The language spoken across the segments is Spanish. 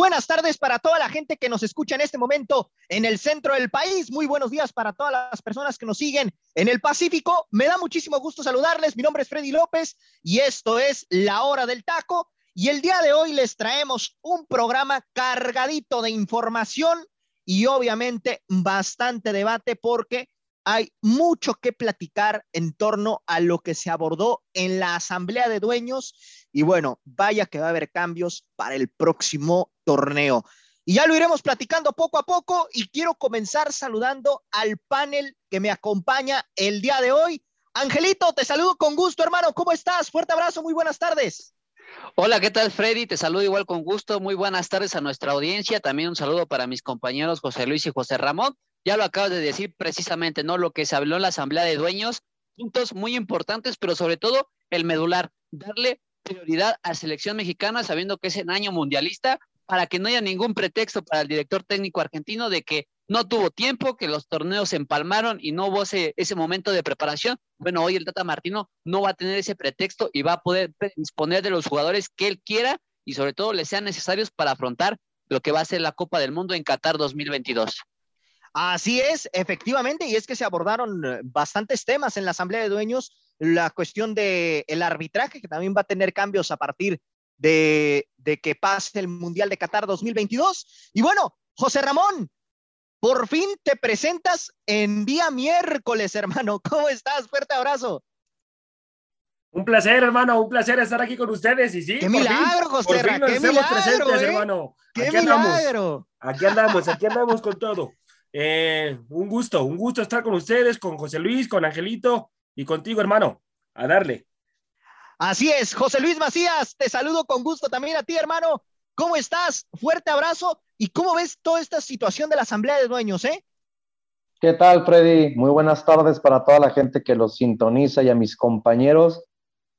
Buenas tardes para toda la gente que nos escucha en este momento en el centro del país. Muy buenos días para todas las personas que nos siguen en el Pacífico. Me da muchísimo gusto saludarles. Mi nombre es Freddy López y esto es La Hora del Taco. Y el día de hoy les traemos un programa cargadito de información y obviamente bastante debate porque hay mucho que platicar en torno a lo que se abordó en la Asamblea de Dueños y bueno, vaya que va a haber cambios para el próximo torneo. Y ya lo iremos platicando poco a poco y quiero comenzar saludando al panel que me acompaña el día de hoy. Angelito, te saludo con gusto, hermano. ¿Cómo estás? Fuerte abrazo, muy buenas tardes. Hola, ¿qué tal, Freddy? Te saludo igual con gusto. Muy buenas tardes a nuestra audiencia. También un saludo para mis compañeros José Luis y José Ramón. Ya lo acabas de decir precisamente, ¿no? Lo que se habló en la Asamblea de Dueños, puntos muy importantes, pero sobre todo el medular, darle prioridad a selección mexicana, sabiendo que es en año mundialista, para que no haya ningún pretexto para el director técnico argentino de que no tuvo tiempo, que los torneos se empalmaron y no hubo ese, ese momento de preparación. Bueno, hoy el Tata Martino no va a tener ese pretexto y va a poder disponer de los jugadores que él quiera y sobre todo le sean necesarios para afrontar lo que va a ser la Copa del Mundo en Qatar 2022. Así es, efectivamente, y es que se abordaron eh, bastantes temas en la Asamblea de Dueños, la cuestión del el arbitraje, que también va a tener cambios a partir de, de que pase el Mundial de Qatar 2022. Y bueno, José Ramón, por fin te presentas en día miércoles, hermano. ¿Cómo estás? Fuerte abrazo. Un placer, hermano, un placer estar aquí con ustedes. Y sí, qué milagro, José Ramón. qué milagro, presentes, ¿eh? hermano. Qué aquí milagro. aquí andamos, aquí andamos con todo. Eh, un gusto, un gusto estar con ustedes, con José Luis, con Angelito y contigo, hermano. A darle. Así es, José Luis Macías, te saludo con gusto también a ti, hermano. ¿Cómo estás? Fuerte abrazo. ¿Y cómo ves toda esta situación de la Asamblea de Dueños, eh? ¿Qué tal, Freddy? Muy buenas tardes para toda la gente que los sintoniza y a mis compañeros.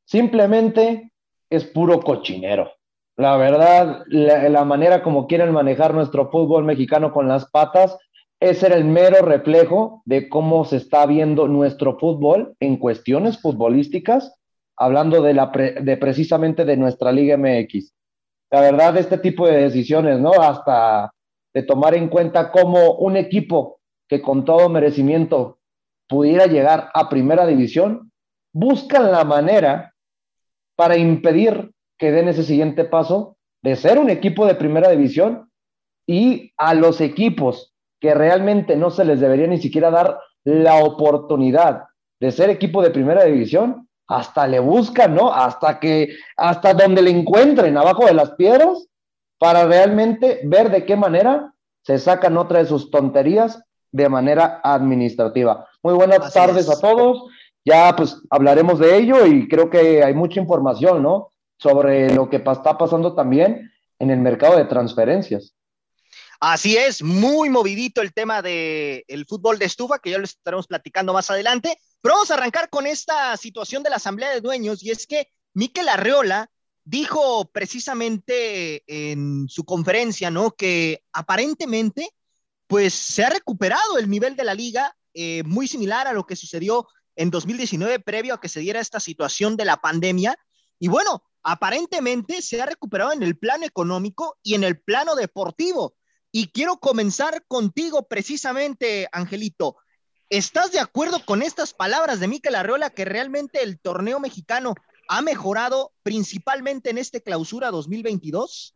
Simplemente es puro cochinero. La verdad, la, la manera como quieren manejar nuestro fútbol mexicano con las patas ese era el mero reflejo de cómo se está viendo nuestro fútbol en cuestiones futbolísticas, hablando de, la de precisamente de nuestra Liga MX. La verdad, este tipo de decisiones, ¿no? Hasta de tomar en cuenta cómo un equipo que con todo merecimiento pudiera llegar a primera división, buscan la manera para impedir que den ese siguiente paso de ser un equipo de primera división y a los equipos que realmente no se les debería ni siquiera dar la oportunidad de ser equipo de primera división, hasta le buscan, ¿no? Hasta que, hasta donde le encuentren abajo de las piedras, para realmente ver de qué manera se sacan otra de sus tonterías de manera administrativa. Muy buenas tardes a todos. Ya pues hablaremos de ello y creo que hay mucha información, ¿no? Sobre lo que está pasando también en el mercado de transferencias. Así es, muy movidito el tema del el fútbol de estufa, que ya lo estaremos platicando más adelante. Pero vamos a arrancar con esta situación de la Asamblea de Dueños, y es que Miquel Arreola dijo precisamente en su conferencia, ¿no? Que aparentemente, pues se ha recuperado el nivel de la liga, eh, muy similar a lo que sucedió en 2019, previo a que se diera esta situación de la pandemia. Y bueno, aparentemente se ha recuperado en el plano económico y en el plano deportivo. Y quiero comenzar contigo precisamente, Angelito. ¿Estás de acuerdo con estas palabras de Miquel Arreola que realmente el torneo mexicano ha mejorado principalmente en este clausura 2022?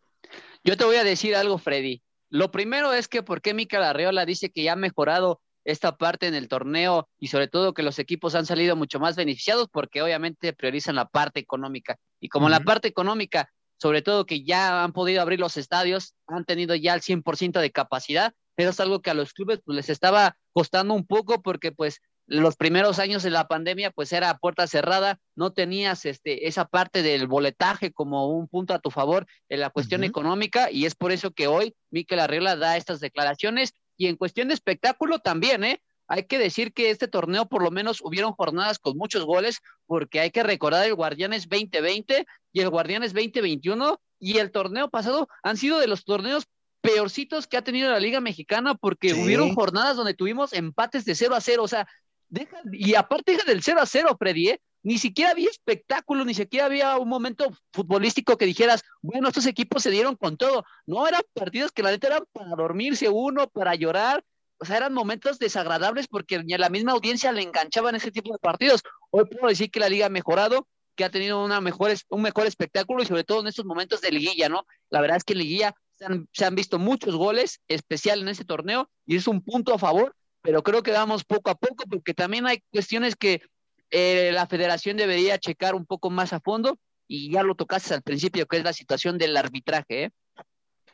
Yo te voy a decir algo, Freddy. Lo primero es que por qué Miquel Arreola dice que ya ha mejorado esta parte en el torneo y sobre todo que los equipos han salido mucho más beneficiados porque obviamente priorizan la parte económica. Y como la parte económica sobre todo que ya han podido abrir los estadios, han tenido ya el 100% de capacidad, pero es algo que a los clubes pues, les estaba costando un poco porque pues los primeros años de la pandemia, pues era puerta cerrada, no tenías este, esa parte del boletaje como un punto a tu favor en la cuestión económica, y es por eso que hoy Miquel Arriola da estas declaraciones, y en cuestión de espectáculo también, ¿eh? Hay que decir que este torneo por lo menos hubieron jornadas con muchos goles, porque hay que recordar el Guardianes 2020 y el Guardianes 2021 y el torneo pasado han sido de los torneos peorcitos que ha tenido la Liga Mexicana porque hubieron jornadas donde tuvimos empates de 0 a 0, o sea, deja, y aparte deja del 0 a 0, Freddy, ¿eh? ni siquiera había espectáculo, ni siquiera había un momento futbolístico que dijeras, bueno, estos equipos se dieron con todo. No, eran partidos que la neta eran para dormirse uno, para llorar, o sea, eran momentos desagradables porque ni a la misma audiencia le enganchaban ese tipo de partidos. Hoy puedo decir que la liga ha mejorado, que ha tenido una mejor, un mejor espectáculo y sobre todo en estos momentos de liguilla, ¿no? La verdad es que en liguilla se han, visto muchos goles, especial en este torneo, y es un punto a favor, pero creo que vamos poco a poco porque también hay cuestiones que eh, la federación debería checar un poco más a fondo y ya lo tocaste al principio, que es la situación del arbitraje, ¿eh?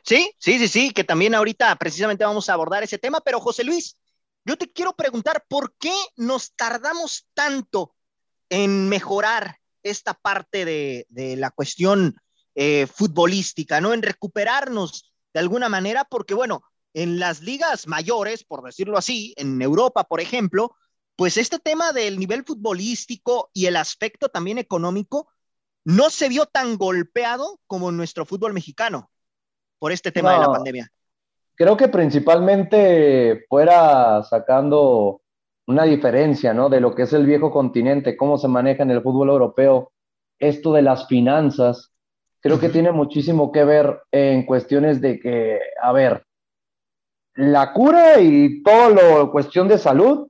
Sí, sí, sí, sí, que también ahorita precisamente vamos a abordar ese tema, pero José Luis, yo te quiero preguntar, ¿por qué nos tardamos tanto en mejorar esta parte de, la cuestión eh, futbolística, ¿no? En recuperarnos de alguna manera, porque bueno, en las ligas mayores, por decirlo así, en Europa, por ejemplo, pues este tema del nivel futbolístico y el aspecto también económico no se vio tan golpeado como en nuestro fútbol mexicano por este tema de la pandemia? Creo que principalmente fuera sacando una diferencia, ¿no? De lo que es el viejo continente, cómo se maneja en el fútbol europeo, esto de las finanzas, creo que tiene muchísimo que ver en cuestiones de que, a ver, la cura y todo lo cuestión de salud,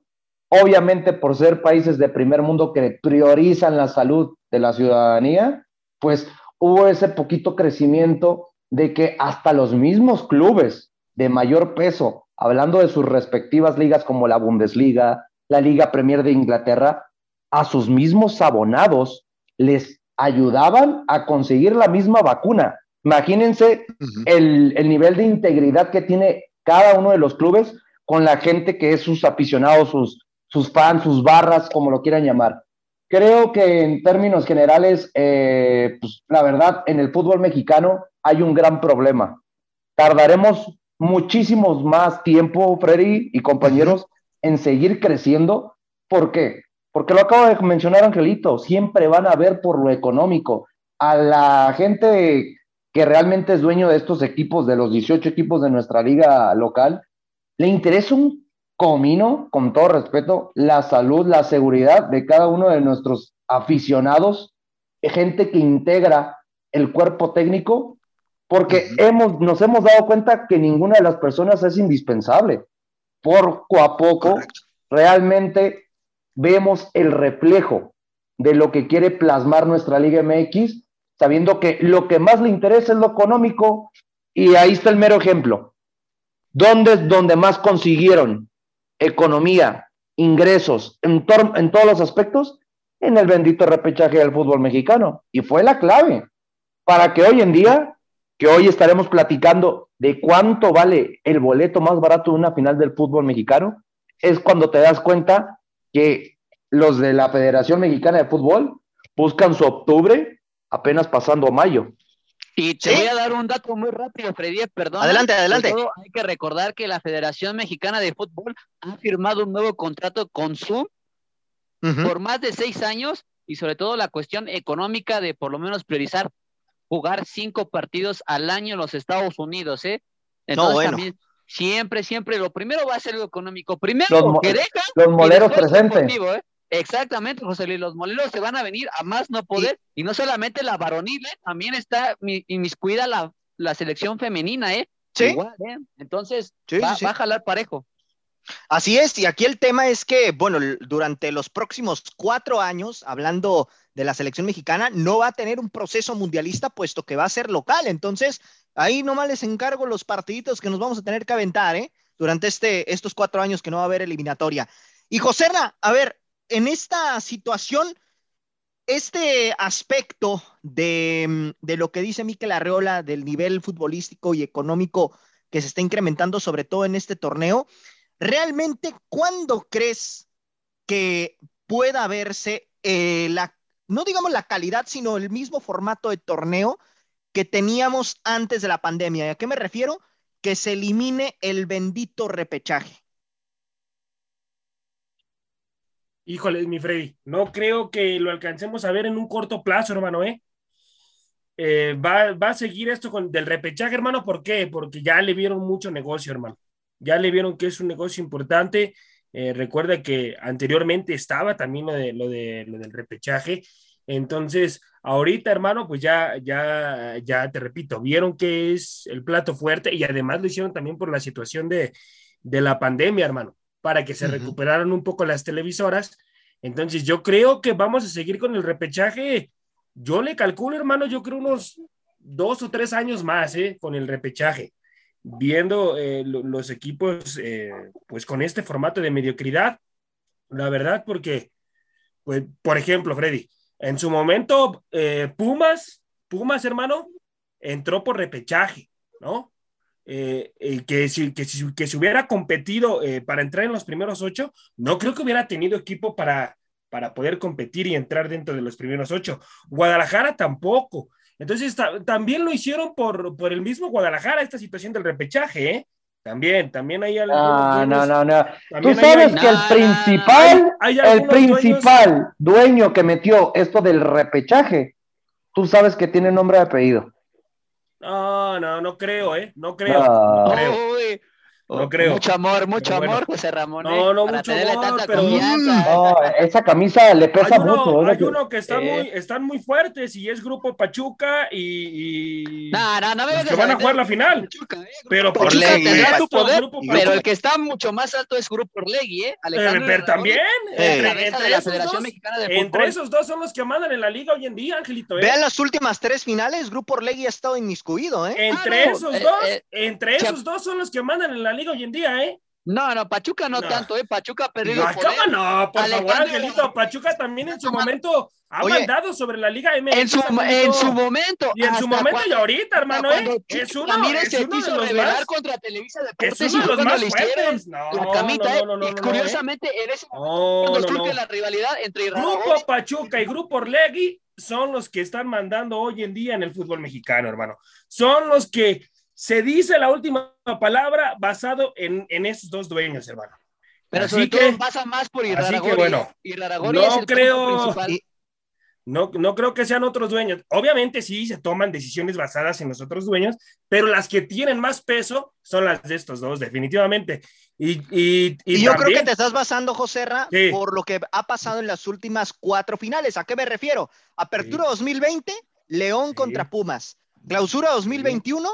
obviamente por ser países de primer mundo que priorizan la salud de la ciudadanía, pues hubo ese poquito crecimiento de que hasta los mismos clubes de mayor peso, hablando de sus respectivas ligas como la Bundesliga, la Liga Premier de Inglaterra, a sus mismos abonados les ayudaban a conseguir la misma vacuna. Imagínense el, el, nivel de integridad que tiene cada uno de los clubes con la gente que es sus aficionados, sus, sus fans, sus barras, como lo quieran llamar. Creo que en términos generales, eh, pues, la verdad, en el fútbol mexicano hay un gran problema. Tardaremos muchísimos más tiempo, Freddy y compañeros, en seguir creciendo. ¿Por qué? Porque lo acabo de mencionar Angelito, siempre van a ver por lo económico. A la gente que realmente es dueño de estos equipos, de los 18 equipos de nuestra liga local, le interesa un comino, con todo respeto, la salud, la seguridad de cada uno de nuestros aficionados, gente que integra el cuerpo técnico, porque hemos, nos hemos dado cuenta que ninguna de las personas es indispensable. Poco a poco, realmente vemos el reflejo de lo que quiere plasmar nuestra Liga MX, sabiendo que lo que más le interesa es lo económico, y ahí está el mero ejemplo. ¿Dónde es donde más consiguieron economía, ingresos, en, en todos los aspectos, en el bendito repechaje del fútbol mexicano. Y fue la clave para que hoy en día, que hoy estaremos platicando de cuánto vale el boleto más barato de una final del fútbol mexicano, es cuando te das cuenta que los de la Federación Mexicana de Fútbol buscan su octubre apenas pasando a mayo. Y te voy a dar un dato muy rápido, Freddy, perdón. Adelante, adelante. hay que recordar que la Federación Mexicana de Fútbol ha firmado un nuevo contrato con Zoom por más de seis años y sobre todo la cuestión económica de por lo menos priorizar jugar cinco partidos al año en los Estados Unidos, ¿eh? Entonces también siempre, siempre lo primero va a ser lo económico. Primero los, que deja. Los moleros presentes. ¿eh? Exactamente, José Luis, los moleros se van a venir a más no poder, y, no solamente la varonil, ¿eh? también está inmiscuida la, la selección femenina, ¿eh? Sí. ¿eh? Entonces, va, a jalar parejo. Así es, y aquí el tema es que, bueno, durante los próximos cuatro años, hablando de la selección mexicana, no va a tener un proceso mundialista, puesto que va a ser local. Entonces, ahí nomás les encargo los partiditos que nos vamos a tener que aventar, ¿eh? Durante este, estos cuatro años que no va a haber eliminatoria. Y Joserna, a ver, en esta situación, este aspecto de, lo que dice Miquel Arreola del nivel futbolístico y económico que se está incrementando, sobre todo en este torneo, ¿realmente cuándo crees que pueda verse eh, la, no digamos la calidad, sino el mismo formato de torneo que teníamos antes de la pandemia. ¿A qué me refiero? Que se elimine el bendito repechaje. Híjole, mi Freddy, no creo que lo alcancemos a ver en un corto plazo, hermano, ¿eh? eh va, a seguir esto con del repechaje, hermano, ¿por qué? Porque ya le vieron mucho negocio, hermano. Ya le vieron que es un negocio importante. Eh, recuerda que anteriormente estaba también lo, de, lo, de, lo del repechaje. Entonces, ahorita, hermano, pues ya, ya, ya te repito, vieron que es el plato fuerte y además lo hicieron también por la situación de, de la pandemia, hermano para que se recuperaran un poco las televisoras. Entonces yo creo que vamos a seguir con el repechaje. Yo le calculo, hermano, yo creo unos dos o tres años más, ¿eh? Con el repechaje, viendo eh, los equipos, eh, pues con este formato de mediocridad, la verdad, porque, pues, por ejemplo, Freddy, en su momento, eh, Pumas, Pumas, hermano, entró por repechaje, ¿no? Que, si, que, si, que, si, hubiera competido para entrar en los primeros ocho, no creo que hubiera tenido equipo para, para poder competir y entrar dentro de los primeros ocho. Guadalajara tampoco. Entonces, también lo hicieron por, por el mismo Guadalajara, esta situación del repechaje, ¿eh? También, también hay algo. No, no, no, no. Tú sabes que el principal, el principal dueño que metió esto del repechaje, tú sabes que tiene nombre y apellido. No, no, no creo, ¿eh? No creo. No, creo. No creo. Mucho amor, mucho amor, José Ramón. No, ¿eh? no, mucho amor, pero no, esa camisa le pesa mucho. Hay uno que está muy, están muy fuertes y es Grupo Pachuca y, y no, no, no que van a jugar la final. Pachuca, eh, pero Pachuca tendrá tu poder, pero el que está mucho más alto es Grupo Orlegui, ¿eh? Alejandro pero también, entre, entre, la esos dos, entre esos dos son los que mandan en la liga hoy en día, Angelito. ¿eh? Vean las últimas tres finales, Grupo Orlegui ha estado inmiscuido, ¿eh? Entre esos dos, entre esos dos son los que mandan en la liga hoy en día, ¿eh? No, no, Pachuca no, tanto, ¿eh? Pachuca ha perdido no, por favor, Angelito, Pachuca también en su momento ha mandado sobre la Liga MX. En su, en su momento. Y en su momento y ahorita, hermano, ¿eh? Es uno, Ramírez es uno se quiso revelar contra Televisa Deportes es uno de los más fuertes. No, la camita, ¿eh? no, no, no, y curiosamente, en ese momento la rivalidad entre Grupo Pachuca y Grupo Orlegui son los que están mandando hoy en día en el fútbol mexicano, hermano. Son los que se dice la última palabra basado en, en esos dos dueños, hermano. Pero sobre todo pasa más por Iraragorri. bueno, no creo, no, no creo que sean otros dueños. Obviamente sí se toman decisiones basadas en los otros dueños, pero las que tienen más peso son las de estos dos, definitivamente. Y, y, y, yo creo que te estás basando, José Ra, por lo que ha pasado en las últimas cuatro finales. ¿A qué me refiero? Apertura 2020, León contra Pumas. Clausura 2021,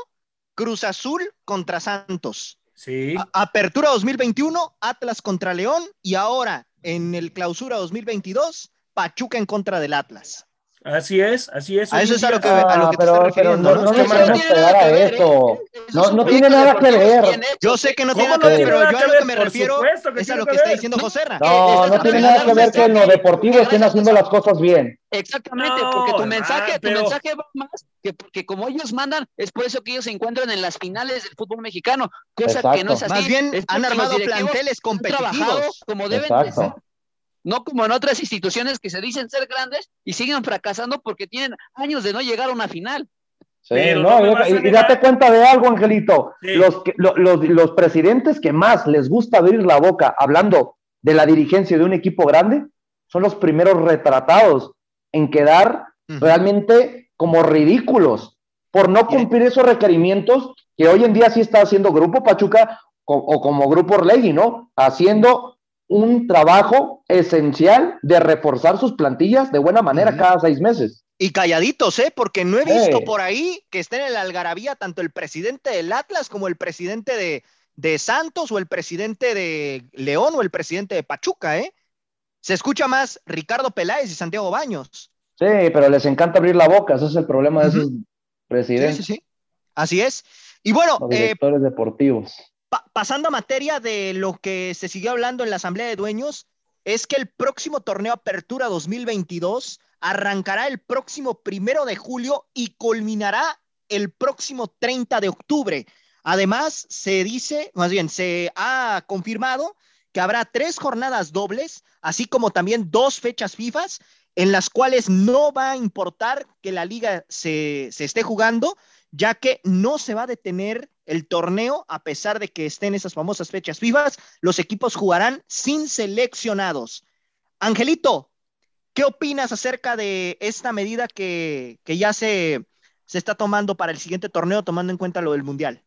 Cruz Azul contra Santos. Sí. apertura 2021, Atlas contra León y ahora en el clausura 2022, Pachuca en contra del Atlas. Así es, así es. A eso es a lo que, a lo que te estoy refiriendo. No, no, no, no pegar a eso. No, no tiene nada que ver. Yo sé que no tiene nada que ver, pero yo a lo que me refiero es a lo que está diciendo José No, no tiene nada que ver que en lo deportivo estén haciendo las cosas bien. Exactamente, porque tu mensaje, tu mensaje va más que porque como ellos mandan, es por eso que ellos se encuentran en las finales del fútbol mexicano, cosa que no es así. Más bien han armado planteles competitivos como deben ser no como en otras instituciones que se dicen ser grandes y siguen fracasando porque tienen años de no llegar a una final. Sí, no, y, date cuenta de algo, Angelito. Los, los, los, presidentes que más les gusta abrir la boca hablando de la dirigencia de un equipo grande son los primeros retratados en quedar realmente como ridículos por no cumplir esos requerimientos que hoy en día sí está haciendo Grupo Pachuca o, o como Grupo Orlegui, ¿no? Haciendo un trabajo esencial de reforzar sus plantillas de buena manera cada seis meses. Y calladitos, ¿eh? Porque no he visto por ahí que estén en la algarabía tanto el presidente del Atlas como el presidente de, de, Santos o el presidente de León o el presidente de Pachuca, ¿eh? Se escucha más Ricardo Peláez y Santiago Baños. Sí, pero les encanta abrir la boca, ese es el problema de esos presidentes. Sí, sí, sí. Así es. Y bueno, Los directores deportivos pasando a materia de lo que se siguió hablando en la Asamblea de Dueños, es que el próximo torneo Apertura 2022 arrancará el próximo primero de julio y culminará el próximo 30 de octubre. Además, se dice, más bien, se ha confirmado que habrá tres jornadas dobles, así como también dos fechas FIFA en las cuales no va a importar que la liga se, se esté jugando, ya que no se va a detener el torneo a pesar de que estén esas famosas fechas FIFA. Los equipos jugarán sin seleccionados. Angelito, ¿qué opinas acerca de esta medida que, que ya se, se está tomando para el siguiente torneo, tomando en cuenta lo del Mundial?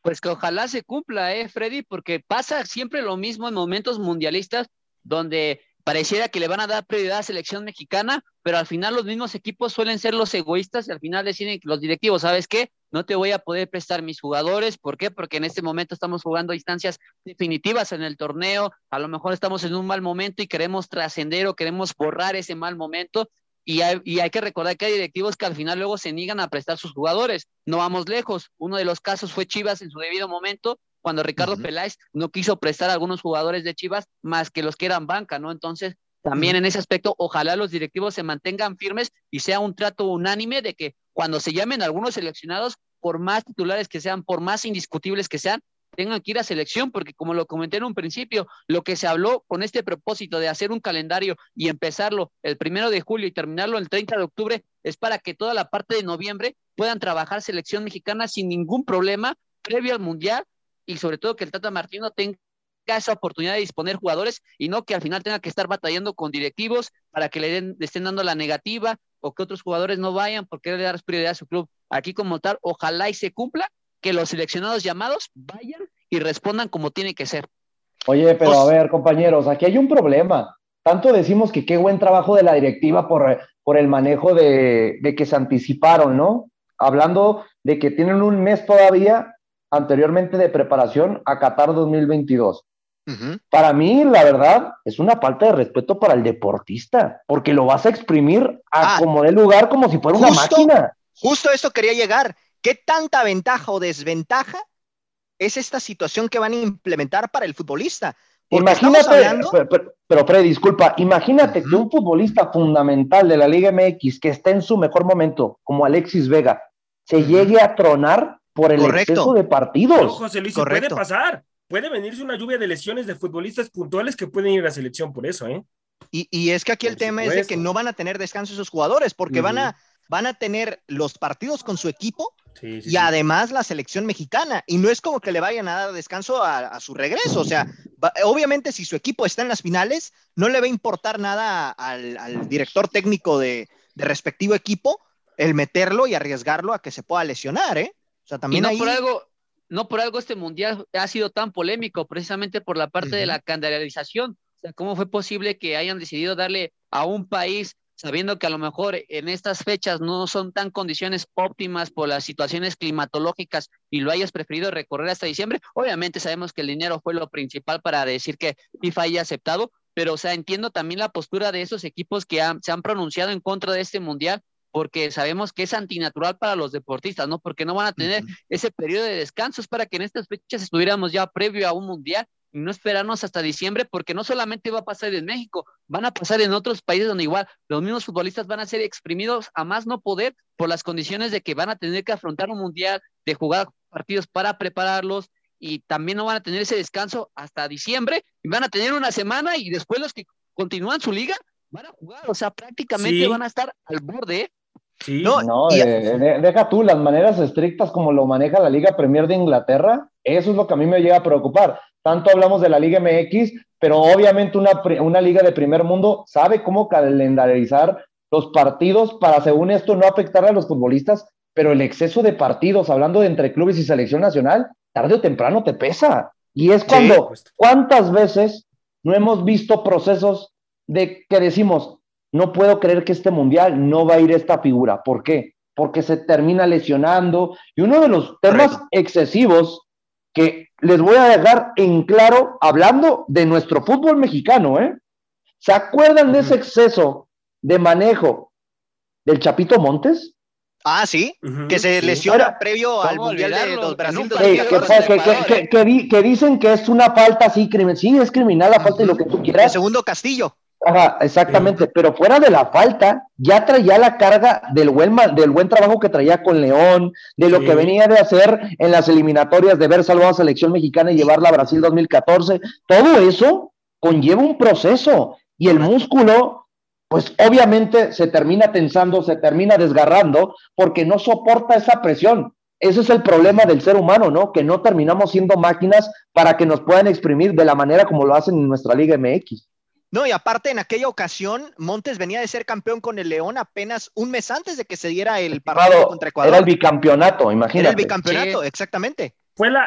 Pues que ojalá se cumpla, ¿eh, Freddy? Porque pasa siempre lo mismo en momentos mundialistas donde pareciera que le van a dar prioridad a la selección mexicana, pero al final los mismos equipos suelen ser los egoístas y al final deciden los directivos, ¿sabes qué? No te voy a poder prestar mis jugadores, ¿por qué? Porque en este momento estamos jugando instancias definitivas en el torneo, a lo mejor estamos en un mal momento y queremos trascender o queremos borrar ese mal momento. Y hay, y hay que recordar que hay directivos que al final luego se niegan a prestar sus jugadores. No vamos lejos. Uno de los casos fue Chivas en su debido momento, cuando Ricardo Peláez no quiso prestar a algunos jugadores de Chivas más que los que eran banca, ¿no? Entonces, también en ese aspecto, ojalá los directivos se mantengan firmes y sea un trato unánime de que cuando se llamen algunos seleccionados, por más titulares que sean, por más indiscutibles que sean, tengan que ir a selección, porque como lo comenté en un principio, lo que se habló con este propósito de hacer un calendario y empezarlo el primero de julio y terminarlo el 30 de octubre, es para que toda la parte de noviembre puedan trabajar selección mexicana sin ningún problema previo al Mundial y sobre todo que el Tata Martino tenga esa oportunidad de disponer jugadores y no que al final tenga que estar batallando con directivos para que le, den, estén dando la negativa o que otros jugadores no vayan porque le dar prioridad a su club. Aquí como tal, ojalá y se cumpla que los seleccionados llamados vayan y respondan como tiene que ser. Oye, pero a ver, compañeros, aquí hay un problema. Tanto decimos que qué buen trabajo de la directiva por, por el manejo de, de que se anticiparon, ¿no? Hablando de que tienen un mes todavía anteriormente de preparación a Qatar 2022. Para mí, la verdad, es una falta de respeto para el deportista, porque lo vas a exprimir a ah, como de lugar como si fuera una máquina. Justo eso quería llegar. ¿Qué tanta ventaja o desventaja es esta situación que van a implementar para el futbolista? imagínate, pero, Fred, disculpa, imagínate que un futbolista fundamental de la Liga MX que está en su mejor momento, como Alexis Vega, se llegue a tronar por el exceso de partidos. José Luis, puede pasar. Puede venirse una lluvia de lesiones de futbolistas puntuales que pueden ir a la selección por eso, ¿eh? Y, es que aquí el tema es de que no van a tener descanso esos jugadores, porque van, a, van a tener los partidos con su equipo y además la selección mexicana. Y no es como que le vayan a dar descanso a, su regreso. O sea, obviamente si su equipo está en las finales, no le va a importar nada al, director técnico de, de respectivo equipo el meterlo y arriesgarlo a que se pueda lesionar, ¿eh? También no por algo, no por algo este mundial ha sido tan polémico, precisamente por la parte de la candidalización. O sea, ¿cómo fue posible que hayan decidido darle a un país, sabiendo que a lo mejor en estas fechas no son tan condiciones óptimas por las situaciones climatológicas y lo hayas preferido recorrer hasta diciembre? Obviamente sabemos que el dinero fue lo principal para decir que FIFA haya aceptado, pero o sea, entiendo también la postura de esos equipos que se han pronunciado en contra de este mundial porque sabemos que es antinatural para los deportistas, ¿no? Porque no van a tener ese periodo de descansos para que en estas fechas estuviéramos ya previo a un mundial y no esperarnos hasta diciembre, porque no solamente va a pasar en México, van a pasar en otros países donde igual los mismos futbolistas van a ser exprimidos a más no poder por las condiciones de que van a tener que afrontar un mundial, de jugar partidos para prepararlos y también no van a tener ese descanso hasta diciembre y van a tener una semana y después los que continúan su liga van a jugar, o sea, prácticamente van a estar al borde no, deja tú las maneras estrictas como lo maneja la Liga Premier de Inglaterra. Eso es lo que a mí me llega a preocupar. Tanto hablamos de la Liga MX, pero obviamente una, una liga de primer mundo sabe cómo calendarizar los partidos para, según esto, no afectar a los futbolistas, pero el exceso de partidos, hablando de entre clubes y selección nacional, tarde o temprano te pesa. Y es cuando, ¿cuántas veces no hemos visto procesos de que decimos, no puedo creer que este mundial no va a ir esta figura. ¿Por qué? Porque se termina lesionando. Y uno de los temas excesivos que les voy a dejar en claro, hablando de nuestro fútbol mexicano, ¿eh? ¿Se acuerdan de ese exceso de manejo del Chapito Montes? Ah, sí, que se lesiona previo al Mundial de los Brasil. que, dicen que es una falta así, crimen. Sí, es criminal la falta y lo que tú quieras. El segundo Castillo. Ajá, exactamente, pero fuera de la falta, ya traía la carga del buen, del buen trabajo que traía con León, de lo que venía de hacer en las eliminatorias, de ver salvado a la selección mexicana y llevarla a Brasil 2014. Todo eso conlleva un proceso y el músculo, pues obviamente se termina tensando, se termina desgarrando porque no soporta esa presión. Ese es el problema del ser humano, ¿no? Que no terminamos siendo máquinas para que nos puedan exprimir de la manera como lo hacen en nuestra Liga MX. No, y aparte en aquella ocasión, Montes venía de ser campeón con el León apenas un mes antes de que se diera el partido contra Ecuador. Era el bicampeonato, imagínate. Era el bicampeonato, exactamente. Fue la,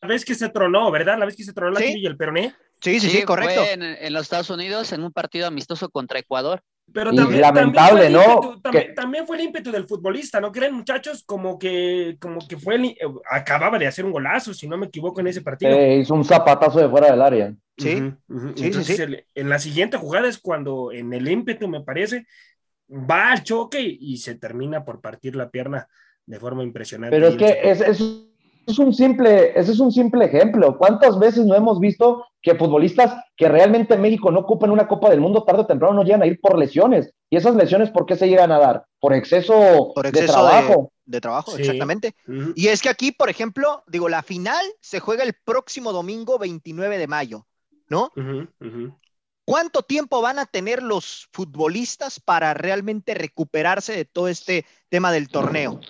vez que se tronó, ¿verdad? La vez que se tronó la y el peroné. Sí, sí, sí, correcto. Fue en, los Estados Unidos en un partido amistoso contra Ecuador. Pero también, lamentable, ¿no? también, fue el ímpetu del futbolista, ¿no creen, muchachos? Como que, como que fue eh, acababa de hacer un golazo, si no me equivoco, en ese partido. hizo un zapatazo de fuera del área. Sí, Entonces, en la siguiente jugada es cuando en el ímpetu, me parece, va al choque y, se termina por partir la pierna de forma impresionante. Pero es que es, es es un simple, ese es un simple ejemplo. ¿Cuántas veces no hemos visto que futbolistas que realmente en México no ocupan una Copa del Mundo tarde o temprano no llegan a ir por lesiones? ¿Y esas lesiones por qué se llegan a dar? Por exceso, por exceso de trabajo. De, trabajo, exactamente. Y es que aquí, por ejemplo, digo, la final se juega el próximo domingo 29 de mayo, ¿no? ¿Cuánto tiempo van a tener los futbolistas para realmente recuperarse de todo este tema del torneo?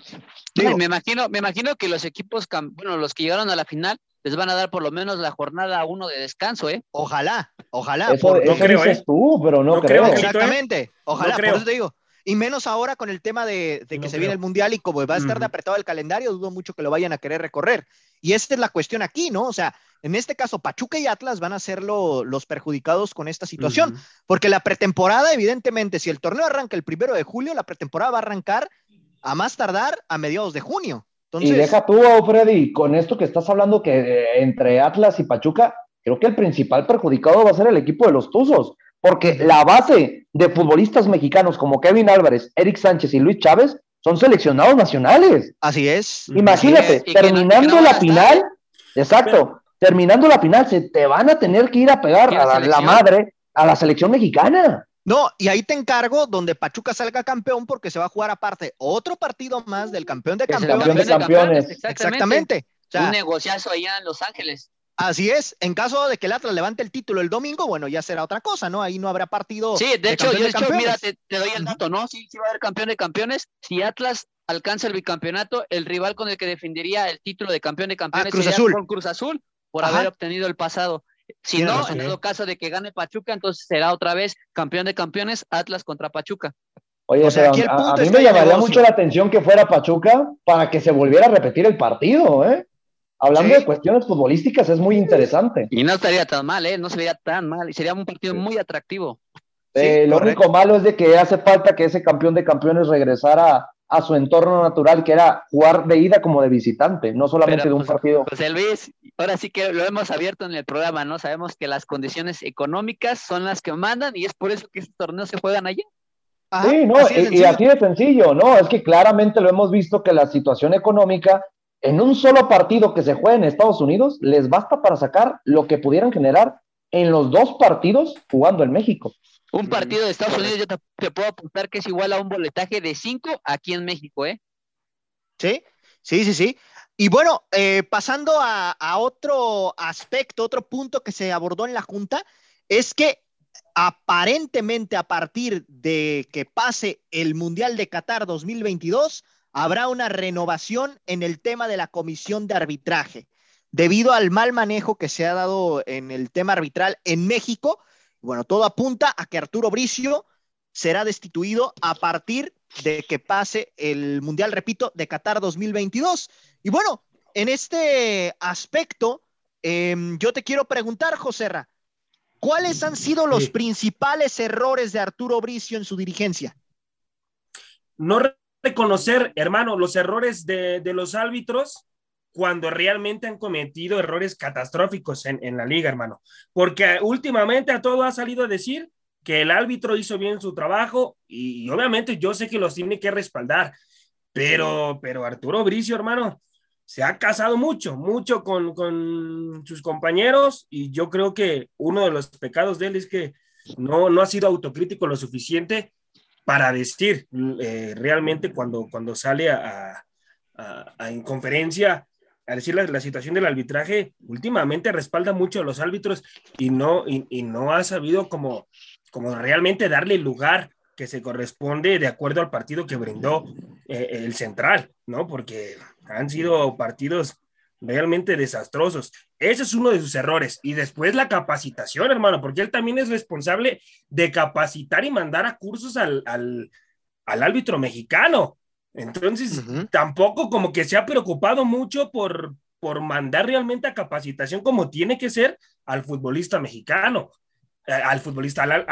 me imagino, me imagino que los equipos, bueno, los que llegaron a la final, les van a dar por lo menos la jornada uno de descanso, ¿eh? Ojalá, ojalá. Eso, no creo, ¿eh? tú, pero no, creo. ¿eh? Exactamente, ojalá, por eso te digo. Y menos ahora con el tema de, que se viene el Mundial y como va a estar de apretado el calendario, dudo mucho que lo vayan a querer recorrer. Y esta es la cuestión aquí, ¿no? O sea, en este caso, Pachuca y Atlas van a ser los perjudicados con esta situación, porque la pretemporada, evidentemente, si el torneo arranca el primero de julio, la pretemporada va a arrancar a más tardar a mediados de junio. Y deja tú, Freddy, con esto que estás hablando que eh, entre Atlas y Pachuca, creo que el principal perjudicado va a ser el equipo de los Tuzos, porque la base de futbolistas mexicanos como Kevin Álvarez, Eric Sánchez y Luis Chávez son seleccionados nacionales. Así es. Imagínate, terminando la final, exacto, terminando la final, se te van a tener que ir a pegar a la madre a la selección mexicana. No, y ahí te encargo donde Pachuca salga campeón porque se va a jugar aparte otro partido más del campeón de campeones. campeones. Exactamente. Un negociazo allá en Los Ángeles. Así es, en caso de que el Atlas levante el título el domingo, bueno, ya será otra cosa, ¿no? Ahí no habrá partido. Sí, de, hecho, yo, de hecho, mira, te, doy el dato, ¿no? Sí, sí va a haber campeón de campeones. Si Atlas alcanza el bicampeonato, el rival con el que defendería el título de campeón de campeones ah, Cruz Azul. Con Cruz Azul, por haber obtenido el pasado. Si no, en todo caso de que gane Pachuca, entonces será otra vez campeón de campeones Atlas contra Pachuca. Oye, a, mí me llamaría mucho la atención que fuera Pachuca para que se volviera a repetir el partido, ¿eh? Hablando de cuestiones futbolísticas, es muy interesante. Y no estaría tan mal, ¿eh? No sería tan mal. Y sería un partido muy atractivo. Eh, lo único malo es de que hace falta que ese campeón de campeones regresara a su entorno natural, que era jugar de ida como de visitante, no solamente de un pues, partido. José Luis, ahora sí que lo hemos abierto en el programa, ¿no? Sabemos que las condiciones económicas son las que mandan y es por eso que estos torneos se juegan allá. sí, no, y, así de sencillo, ¿no? Es que claramente lo hemos visto que la situación económica en un solo partido que se juegue en Estados Unidos les basta para sacar lo que pudieran generar en los dos partidos jugando en México. Un partido de Estados Unidos yo te, puedo apuntar que es igual a un boletaje de 5 aquí en México, ¿eh? Sí, sí, sí, sí. Y bueno, eh, pasando a, otro aspecto, otro punto que se abordó en la Junta, es que aparentemente a partir de que pase el Mundial de Qatar 2022, habrá una renovación en el tema de la comisión de arbitraje. Debido al mal manejo que se ha dado en el tema arbitral en México, bueno, todo apunta a que Arturo Bricio será destituido a partir de que pase el Mundial, repito, de Qatar 2022. Y bueno, en este aspecto, em, yo te quiero preguntar, Joserra, ¿cuáles han sido los principales errores de Arturo Bricio en su dirigencia? No reconocer, hermano, los errores de, de los árbitros cuando realmente han cometido errores catastróficos en, la liga, hermano. Porque últimamente a todo ha salido a decir que el árbitro hizo bien su trabajo y, obviamente yo sé que los tiene que respaldar, pero, pero Arturo Bricio, hermano, se ha casado mucho, mucho con, con, sus compañeros y yo creo que uno de los pecados de él es que no, no ha sido autocrítico lo suficiente para decir eh, realmente cuando, cuando sale a, en conferencia a decir la, la, situación del arbitraje, últimamente respalda mucho a los árbitros y no, y, no ha sabido como, como realmente darle lugar que se corresponde de acuerdo al partido que brindó eh, el central, ¿no? Porque han sido partidos realmente desastrosos. Ese es uno de sus errores. Y después la capacitación, hermano, porque él también es responsable de capacitar y mandar a cursos al, al, árbitro mexicano. Entonces, tampoco como que se ha preocupado mucho por, por mandar realmente a capacitación como tiene que ser al futbolista mexicano, eh, al futbolista, al,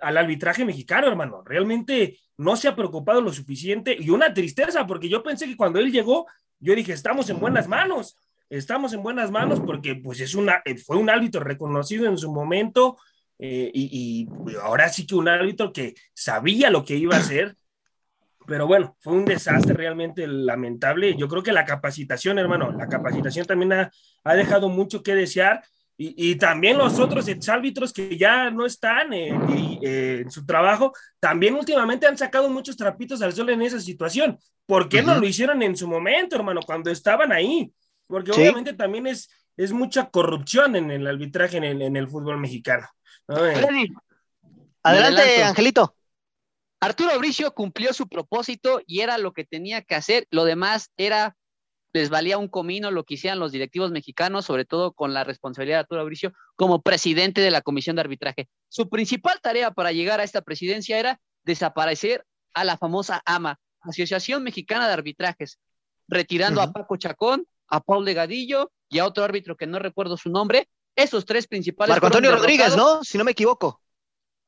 al, arbitraje mexicano, hermano. Realmente no se ha preocupado lo suficiente y una tristeza, porque yo pensé que cuando él llegó, yo dije, estamos en buenas manos estamos en buenas manos porque pues es una, eh, fue un árbitro reconocido en su momento eh, y, ahora sí que un árbitro que sabía lo que iba a hacer, pero bueno, fue un desastre realmente lamentable. Yo creo que la capacitación, hermano, la capacitación también ha, ha dejado mucho que desear. Y, y, también los otros árbitros que ya no están eh, en su trabajo, también últimamente han sacado muchos trapitos al sol en esa situación. ¿Por qué no lo hicieron en su momento, hermano, cuando estaban ahí? Porque obviamente también es, es mucha corrupción en el arbitraje en el, fútbol mexicano. Adelante, Angelito. Arturo Bricio cumplió su propósito y era lo que tenía que hacer. Lo demás era, les valía un comino lo que hicieran los directivos mexicanos, sobre todo con la responsabilidad de Arturo Bricio como presidente de la Comisión de Arbitraje. Su principal tarea para llegar a esta presidencia era desaparecer a la famosa AMA, Asociación Mexicana de Arbitrajes, retirando a Paco Chacón, a Paul de Gadillo y a otro árbitro que no recuerdo su nombre. Esos tres principales. Marco Antonio Rodríguez, ¿no? Si no me equivoco.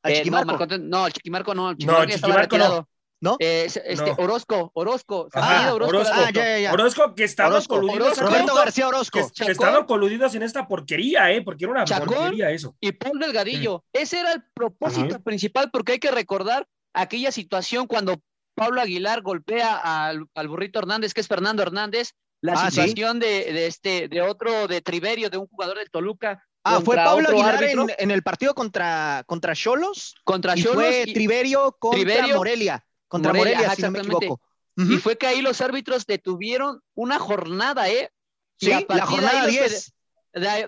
Eh, no, Marco, no, el Chiquimarco no. El Chiquimarco, no, retirado. no. Eh, este, Orozco, Orozco. Ah, Orozco, Orozco, ah, ya, ya, ya. Orozco, que estaban Orozco, coludidos. Roberto García Orozco. Que, que, estaban coludidos en esta porquería, ¿eh? Porque era una Chacón porquería eso. Y Paul Delgadillo. Ese era el propósito principal, porque hay que recordar aquella situación cuando Pablo Aguilar golpea al, al burrito Hernández, que es Fernando Hernández, la ah, situación de, este, de otro, de Triverio, de un jugador del Toluca. Ah, fue Pablo Aguilar en, el partido contra contra Cholos. Contra Cholos. Fue Triverio contra Morelia. Contra Morelia, si no me equivoco. Y fue que ahí los árbitros detuvieron una jornada, ¿eh? Sí, la jornada 10.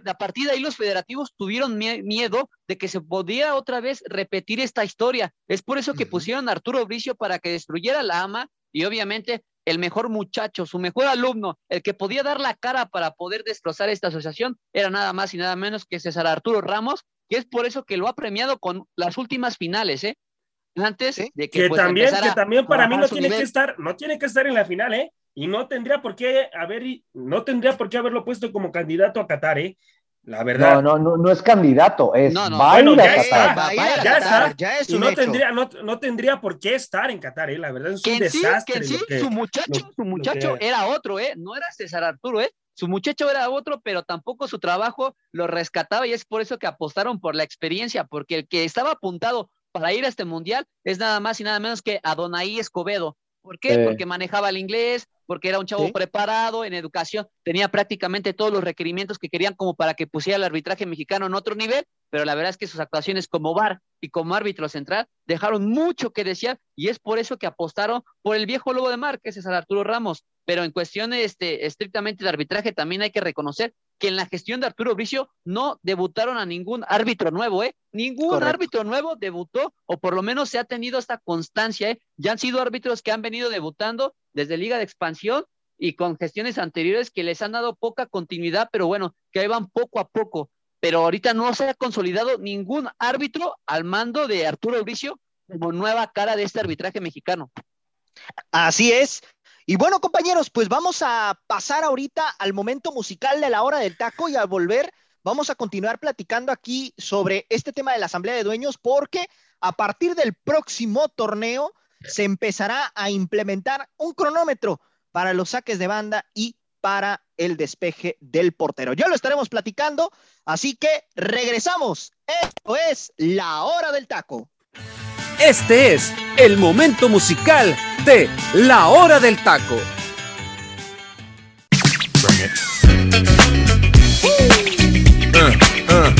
a partir de ahí los federativos tuvieron miedo de que se podía otra vez repetir esta historia. Es por eso que pusieron a Arturo Bricio para que destruyera la AMA y obviamente el mejor muchacho, su mejor alumno, el que podía dar la cara para poder destrozar esta asociación, era nada más y nada menos que César Arturo Ramos, y es por eso que lo ha premiado con las últimas finales, ¿eh? Antes de que, que pues, también, que también para mí no tiene que estar, no tiene que estar en la final, ¿eh? Y no tendría por qué haber, no tendría por qué haberlo puesto como candidato a Qatar, ¿eh? La verdad. No, no, no, es candidato, es no, no. Bueno, ya, está, ya está, ya es y no tendría, no, no, tendría por qué estar en Qatar, ¿eh? la verdad es un desastre. Sí, su muchacho, su muchacho era otro, ¿eh? No era César Arturo, ¿eh? Su muchacho era otro, pero tampoco su trabajo lo rescataba y es por eso que apostaron por la experiencia, porque el que estaba apuntado para ir a este mundial es nada más y nada menos que Adonai Escobedo. ¿Por qué? Porque manejaba el inglés, porque era un chavo preparado en educación, tenía prácticamente todos los requerimientos que querían como para que pusiera el arbitraje mexicano en otro nivel, pero la verdad es que sus actuaciones como VAR y como árbitro central dejaron mucho que desear y es por eso que apostaron por el viejo lobo de mar, que es César Arturo Ramos. Pero en cuestiones este, estrictamente de arbitraje también hay que reconocer que en la gestión de Arturo Bricio no debutaron a ningún árbitro nuevo, ¿eh? Ningún árbitro nuevo debutó, o por lo menos se ha tenido esta constancia, ¿eh? Ya han sido árbitros que han venido debutando desde Liga de Expansión y con gestiones anteriores que les han dado poca continuidad, pero bueno, que ahí van poco a poco. Pero ahorita no se ha consolidado ningún árbitro al mando de Arturo Bricio como nueva cara de este arbitraje mexicano. Así es, y bueno, compañeros, pues vamos a pasar ahorita al momento musical de la hora del taco y al volver vamos a continuar platicando aquí sobre este tema de la Asamblea de Dueños porque a partir del próximo torneo se empezará a implementar un cronómetro para los saques de banda y para el despeje del portero. Ya lo estaremos platicando, así que regresamos. Esto es la hora del taco. Este es el momento musical de La Hora del Taco. What,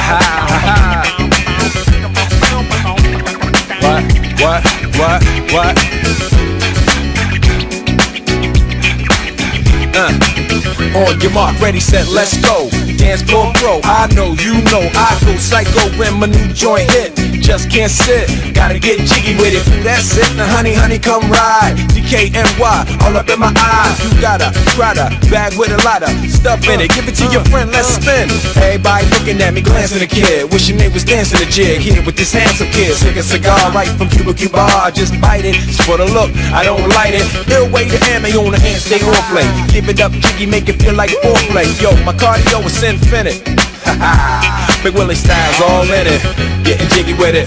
what, What? What? Uh. On your mark, ready, set, let's go. Dance floor pro, I know, you know, I go psycho when my new joint hit. Just can't sit, gotta get jiggy with it. That's it, now honey, honey, come ride. DKNY, all up in my eyes. You got a Prada bag with a lot of stuff in it. Give it to your friend, let's spin. Everybody looking at me, glancing at the kid. Wishing they was dancing the jig here with this handsome kid. Sick a cigar right from Cuba Cuba. I just bite it. It's for the look, I don't light it. Ill way to ammo on the hand, stay on play. Give it up, jiggy, make it feel like foreplay. Yo, my cardio is infinite. Ha ha, Big Willie styles all in it. Getting jiggy with it.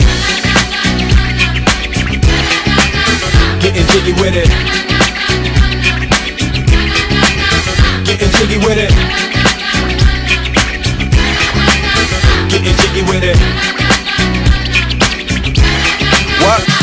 Getting jiggy with it. Getting jiggy with it. Getting jiggy with it. What?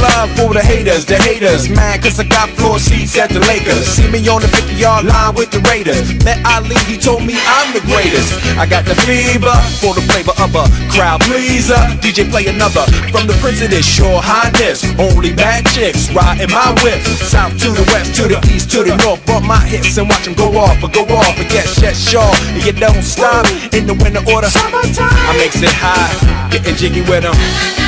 love for the haters, the haters. Mad cause I got floor seats at the Lakers. See me on the 50 yard line with the Raiders. Met Ali, he told me I'm the greatest. I got the fever for the flavor of a crowd pleaser. DJ play another from the Prince of this shore highness. Only bad chicks riding my whip. South to the west, to the east, to the north. Bump my hips and watch them go off, but go off, but get shut sure. And you don't stop in the winter order. I makes it high, getting jiggy with them.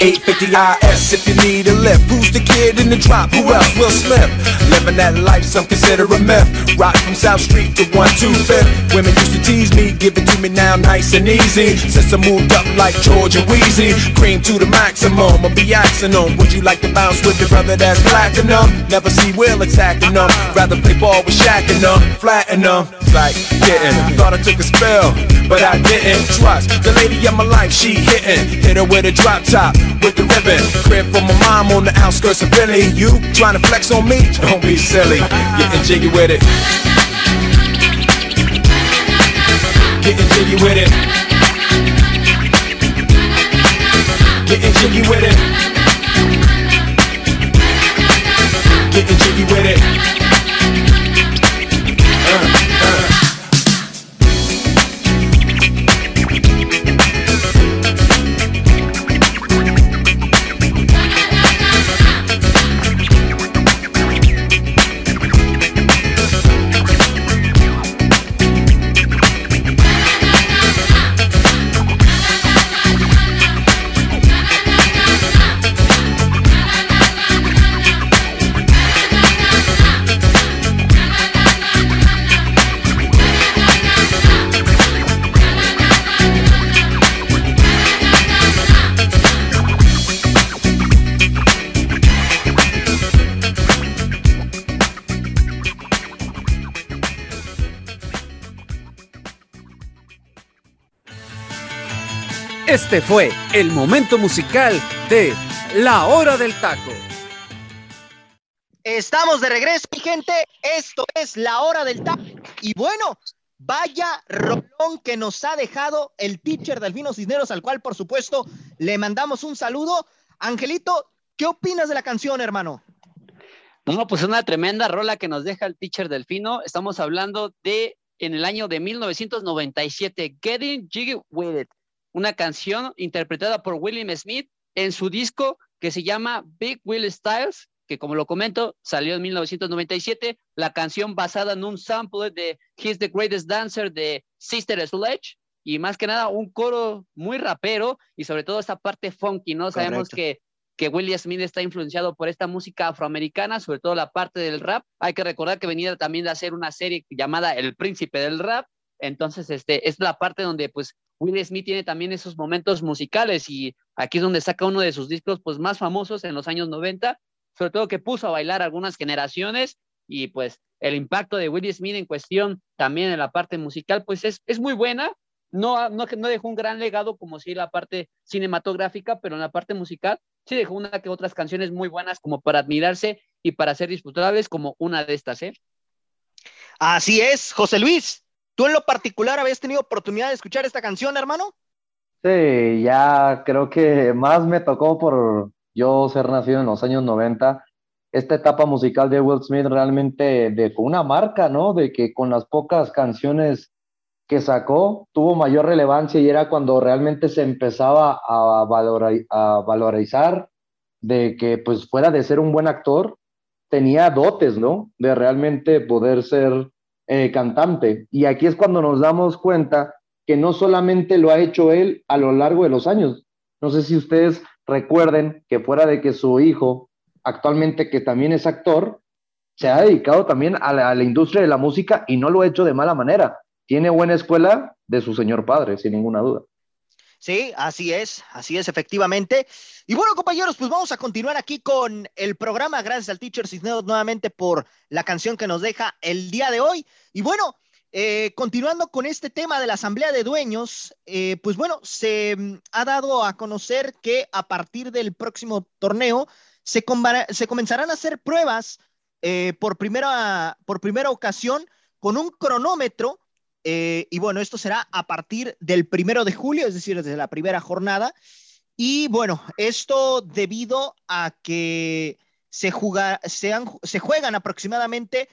850 IS if you need a lift. Who's the kid in the drop? Who else? Will Smith. Living that life, some consider a myth. Rock from South Street to 125th. Women used to tease me, give it to me now nice and easy. Since I moved up like George and Wheezy, cream to the maximum. I'll be axing them. Would you like to bounce with your brother that's platinum? Never see Will attacking them. Rather play ball with Shaq and them, flatten them. Like getting. Thought I took a spell, but I didn't. Trust the lady of my life, she hitting. Hit her with a drop top with the ribbon. Crib for my mom on the outskirts of Philly. You trying to flex on me? Don't be silly. Getting jiggy with it. Getting jiggy with it. Getting jiggy with it. Getting jiggy with it. Este fue el momento musical de La Hora del Taco. Estamos de regreso, mi gente. Esto es la hora del taco. Y bueno, vaya rolón que nos ha dejado el teacher Delfino Cisneros, al cual, por supuesto, le mandamos un saludo. Angelito, ¿qué opinas de la canción, hermano? No, pues una tremenda rola que nos deja el teacher Delfino. Estamos hablando de en el año de 1997, Getting Jiggy With It, una canción interpretada por William Smith en su disco que se llama Big Will Styles, que como lo comento, salió en 1997, la canción basada en un sample de He's the Greatest Dancer de Sister Sledge, y más que nada un coro muy rapero y sobre todo esta parte funky, ¿no? Correcto. Sabemos que que William Smith está influenciado por esta música afroamericana, sobre todo la parte del rap. Hay que recordar que venía también de hacer una serie llamada El Príncipe del Rap. Entonces, este es la parte donde pues Will Smith tiene también esos momentos musicales y aquí es donde saca uno de sus discos pues más famosos en los años 90, sobre todo que puso a bailar algunas generaciones y pues el impacto de Will Smith en cuestión también en la parte musical pues es, es muy buena. No, no, dejó un gran legado como si la parte cinematográfica, pero en la parte musical sí dejó una que otras canciones muy buenas como para admirarse y para ser disputables como una de estas, ¿eh? Así es, José Luis. ¿Tú en lo particular habías tenido oportunidad de escuchar esta canción, hermano? Sí, ya creo que más me tocó por yo ser nacido en los años 90. Esta etapa musical de Will Smith realmente dejó una marca, ¿no? De que con las pocas canciones que sacó tuvo mayor relevancia y era cuando realmente se empezaba a, a valorizar de que pues fuera de ser un buen actor, tenía dotes, ¿no? De realmente poder ser eh, cantante. Y aquí es cuando nos damos cuenta que no solamente lo ha hecho él a lo largo de los años. No sé si ustedes recuerden que fuera de que su hijo, actualmente que también es actor, se ha dedicado también a la industria de la música y no lo ha hecho de mala manera tiene buena escuela de su señor padre, sin ninguna duda. Sí, así es, así es, efectivamente. Y bueno, compañeros, pues vamos a continuar aquí con el programa. Gracias al Teacher Cisneros nuevamente por la canción que nos deja el día de hoy. Y bueno, eh, continuando con este tema de la Asamblea de Dueños, eh, pues bueno, se mm, ha dado a conocer que a partir del próximo torneo se, se comenzarán a hacer pruebas eh, por, primera, por primera ocasión con un cronómetro eh, y bueno, esto será a partir del primero de julio, es decir, desde la primera jornada. Y bueno, esto debido a que se, se juegan aproximadamente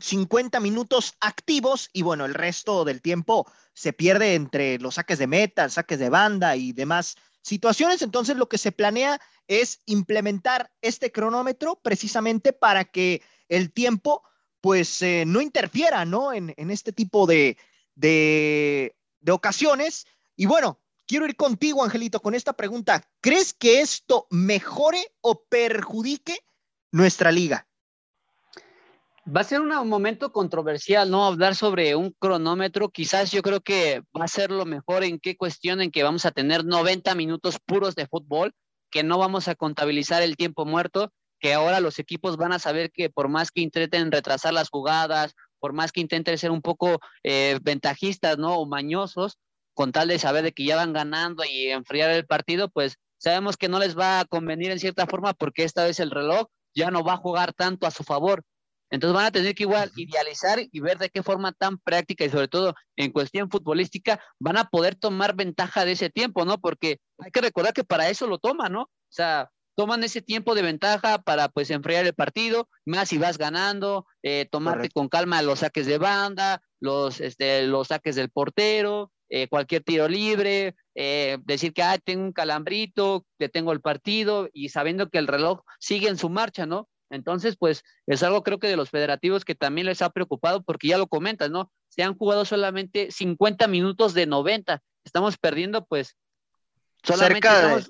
50 minutos activos y bueno, el resto del tiempo se pierde entre los saques de meta, saques de banda y demás situaciones. Entonces, lo que se planea es implementar este cronómetro precisamente para que el tiempo pues eh, no interfiera, ¿no? En, este tipo de, de, ocasiones. Y bueno, quiero ir contigo, Angelito, con esta pregunta. ¿Crees que esto mejore o perjudique nuestra liga? Va a ser un momento controversial, ¿no? Hablar sobre un cronómetro. Quizás yo creo que va a ser lo mejor en qué cuestión en que vamos a tener 90 minutos puros de fútbol, que no vamos a contabilizar el tiempo muerto que ahora los equipos van a saber que por más que intenten retrasar las jugadas, por más que intenten ser un poco eh, ventajistas, ¿no? O mañosos, con tal de saber de que ya van ganando y enfriar el partido, pues sabemos que no les va a convenir en cierta forma porque esta vez el reloj ya no va a jugar tanto a su favor. Entonces van a tener que igual idealizar y ver de qué forma tan práctica y sobre todo en cuestión futbolística van a poder tomar ventaja de ese tiempo, ¿no? Porque hay que recordar que para eso lo toman, ¿no? O sea, toman ese tiempo de ventaja para pues enfriar el partido, más si vas ganando, eh, tomarte con calma los saques de banda, los, este, los saques del portero, eh, cualquier tiro libre, eh, decir que ah, tengo un calambrito, que tengo el partido y sabiendo que el reloj sigue en su marcha, ¿no? Entonces, pues es algo creo que de los federativos que también les ha preocupado porque ya lo comentas, ¿no? Se han jugado solamente 50 minutos de 90. Estamos perdiendo pues solamente Cerca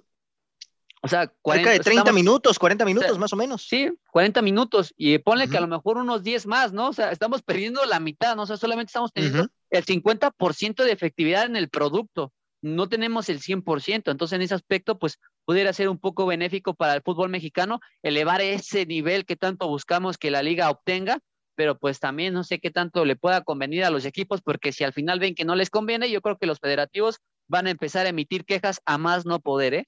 o sea, 40, de 30 minutos, 40 minutos más o menos. Sí, 40 minutos. Y ponle que a lo mejor unos 10 más, ¿no? O sea, estamos perdiendo la mitad, ¿no? O sea, solamente estamos teniendo el 50% de efectividad en el producto. No tenemos el 100%. Entonces, en ese aspecto, pues, pudiera ser un poco benéfico para el fútbol mexicano elevar ese nivel que tanto buscamos que la liga obtenga, pero pues también no sé qué tanto le pueda convenir a los equipos, porque si al final ven que no les conviene, yo creo que los federativos van a empezar a emitir quejas a más no poder, ¿eh?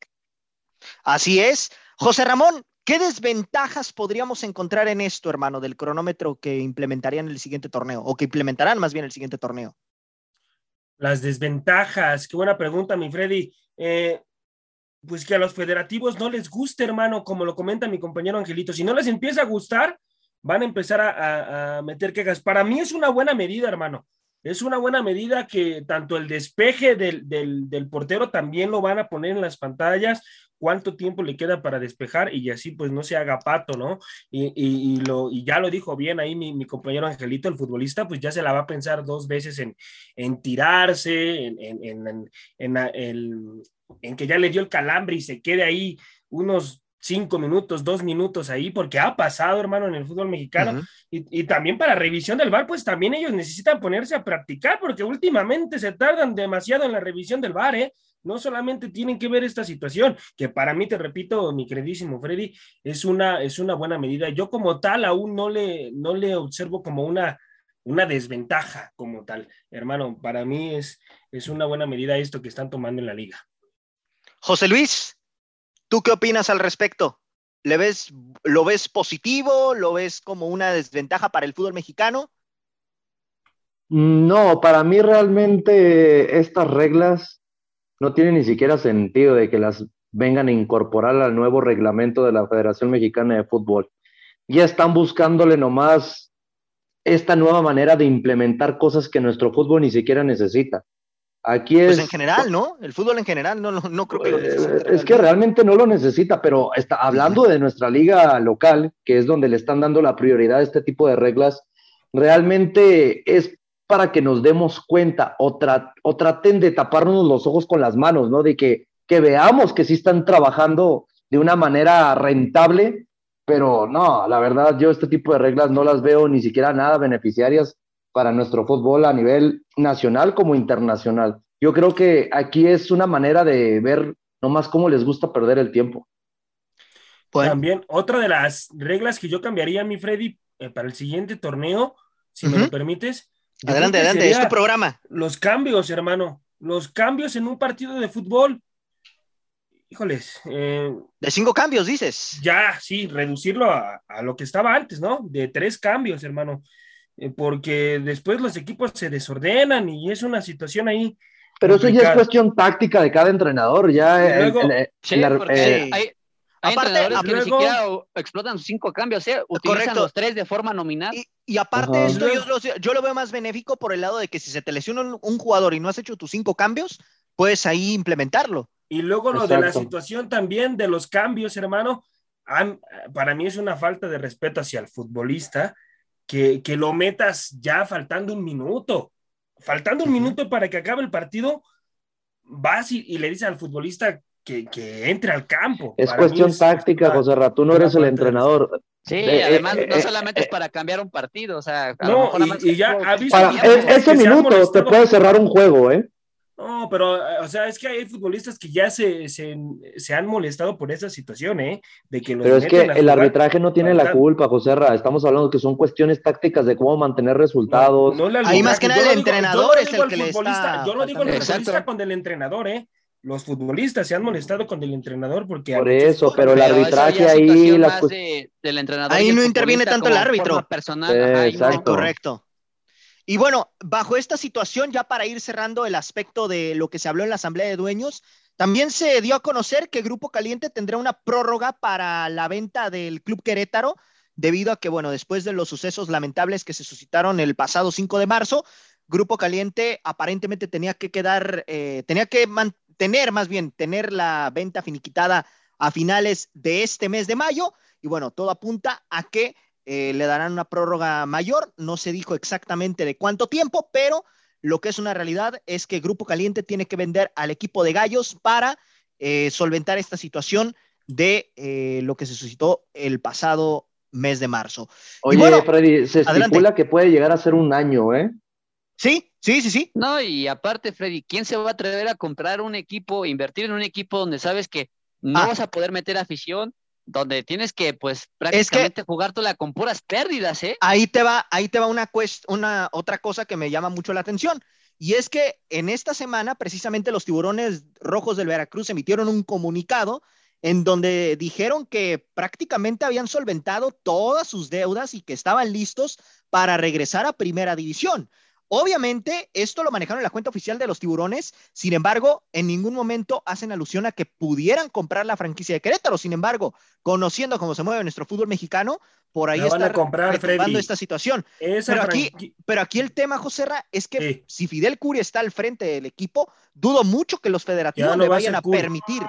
Así es. José Ramón, ¿qué desventajas podríamos encontrar en esto, hermano, del cronómetro que implementarían en el siguiente torneo o que implementarán más bien el siguiente torneo? Las desventajas, qué buena pregunta, mi Freddy. Eh, pues que a los federativos no les guste, hermano, como lo comenta mi compañero Angelito. Si no les empieza a gustar, van a empezar a, a meter quejas. Para mí es una buena medida, hermano es una buena medida que tanto el despeje del, del, portero también lo van a poner en las pantallas, cuánto tiempo le queda para despejar y así pues no se haga pato, ¿no? Y, y, lo, y ya lo dijo bien ahí mi, mi, compañero Angelito, el futbolista, pues ya se la va a pensar dos veces en, en tirarse, en, en, en, en que ya le dio el calambre y se quede ahí unos cinco minutos, dos minutos ahí, porque ha pasado, hermano, en el fútbol mexicano. y, también para revisión del VAR, pues también ellos necesitan ponerse a practicar, porque últimamente se tardan demasiado en la revisión del VAR, ¿eh? No solamente tienen que ver esta situación, que para mí, te repito, mi queridísimo Freddy, es una, es una buena medida. Yo como tal aún no le, no le observo como una, una desventaja como tal. Hermano, para mí es, es una buena medida esto que están tomando en la liga. José Luis, ¿Tú qué opinas al respecto? ¿Le ves, ¿Lo ves positivo? ¿Lo ves como una desventaja para el fútbol mexicano? No, para mí realmente estas reglas no tiene ni siquiera sentido de que las vengan a incorporar al nuevo reglamento de la Federación Mexicana de Fútbol. Ya están buscándole nomás esta nueva manera de implementar cosas que nuestro fútbol ni siquiera necesita. Aquí es. Pues en general, ¿no? El fútbol en general no, no, no creo que lo necesite. Eh, es que realmente no lo necesita, pero está hablando de nuestra liga local, que es donde le están dando la prioridad a este tipo de reglas, realmente es para que nos demos cuenta o, o traten de taparnos los ojos con las manos, ¿no? De que, que veamos que sí están trabajando de una manera rentable, pero no, la verdad yo este tipo de reglas no las veo ni siquiera nada beneficiarias para nuestro fútbol a nivel nacional como internacional. Yo creo que aquí es una manera de ver nomás cómo les gusta perder el tiempo. También otra de las reglas que yo cambiaría, mi Freddy, eh, para el siguiente torneo, si me lo permites, Adelante, adelante, es tu programa. Los cambios, hermano. Los cambios en un partido de fútbol. Híjoles. Eh, de cinco cambios, dices. Ya, sí, reducirlo a, lo que estaba antes, ¿no? De tres cambios, hermano. Eh, porque después los equipos se desordenan y es una situación ahí. Pero eso ya es cuestión táctica de cada entrenador. Ya. Luego, hay, hay entrenadores que ni siquiera explotan sus cinco cambios, ¿eh? utilizan los tres de forma nominal. Y, aparte esto, yo lo, veo más benéfico por el lado de que si se te lesiona un, jugador y no has hecho tus cinco cambios, puedes ahí implementarlo. Y luego lo de la situación también de los cambios, hermano, para mí es una falta de respeto hacia el futbolista que, que lo metas ya faltando un minuto. Faltando un minuto para que acabe el partido, vas y, y le dices al futbolista que, entre al campo. Es cuestión táctica, José Rato, tú no eres el entrenador. Sí, eh, además eh, no eh, solamente es para cambiar un partido, o sea, no, y, ya ha visto ese minuto te puede cerrar un juego, ¿eh? No, pero, o sea, es que hay futbolistas que ya se, se, se han molestado por esa situación, ¿eh? De que pero es que el arbitraje no tiene la culpa, José Ra. Estamos hablando que son cuestiones tácticas de cómo mantener resultados. No, Ahí más que nada el entrenador es el que le está... Yo no digo el futbolista con el entrenador, ¿eh? Los futbolistas se han molestado con el entrenador porque por eso pero el arbitraje ahí del entrenador ahí no interviene tanto el árbitro. personal. Correcto. Y bueno bajo esta situación ya para ir cerrando el aspecto de lo que se habló en la asamblea de dueños también se dio a conocer que Grupo Caliente tendrá una prórroga para la venta del Club Querétaro debido a que bueno después de los sucesos lamentables que se suscitaron el pasado 5 de marzo Grupo Caliente aparentemente tenía que quedar, eh, tenía que tener más bien, tener la venta finiquitada a finales de este mes de mayo. Y bueno, todo apunta a que eh, le darán una prórroga mayor. No se dijo exactamente de cuánto tiempo, pero lo que es una realidad es que Grupo Caliente tiene que vender al equipo de Gallos para eh, solventar esta situación de lo que se suscitó el pasado mes de marzo. Oye, Freddy, se estipula que puede llegar a ser un año, ¿eh? Sí, sí, sí, sí. No, y aparte, Freddy, ¿quién se va a atrever a comprar un equipo, invertir en un equipo donde sabes que no ah. vas a poder meter afición, donde tienes que, pues, prácticamente jugártela con puras pérdidas, ¿eh? Ahí te va, ahí te va una, una otra cosa que me llama mucho la atención. Y es que en esta semana, precisamente los tiburones rojos del Veracruz emitieron un comunicado en donde dijeron que prácticamente habían solventado todas sus deudas y que estaban listos para regresar a primera división. Obviamente, esto lo manejaron en la cuenta oficial de los tiburones, sin embargo, en ningún momento hacen alusión a que pudieran comprar la franquicia de Querétaro. Sin embargo, conociendo cómo se mueve nuestro fútbol mexicano, por ahí está esta situación. Pero aquí, pero aquí, el tema, José Ra, es que si Fidel Curi está al frente del equipo, dudo mucho que los federativos le vayan a, permitir.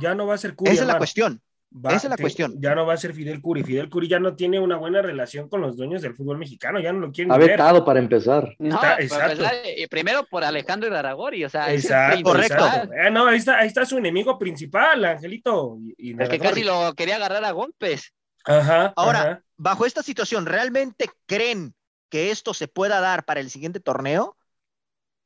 Ya no va a ser Curi. Esa es la cuestión. Esa es la cuestión. Ya no va a ser Fidel Curi. Fidel Curi ya no tiene una buena relación con los dueños del fútbol mexicano, ya no lo quieren ha vetado para empezar. exacto. primero por Alejandro Iraragori, o sea, exacto, correcto. Eh, no, ahí está, ahí está su enemigo principal, Angelito. Y, es que casi lo quería agarrar a golpes. Ajá. Ahora, bajo esta situación, ¿realmente creen que esto se pueda dar para el siguiente torneo?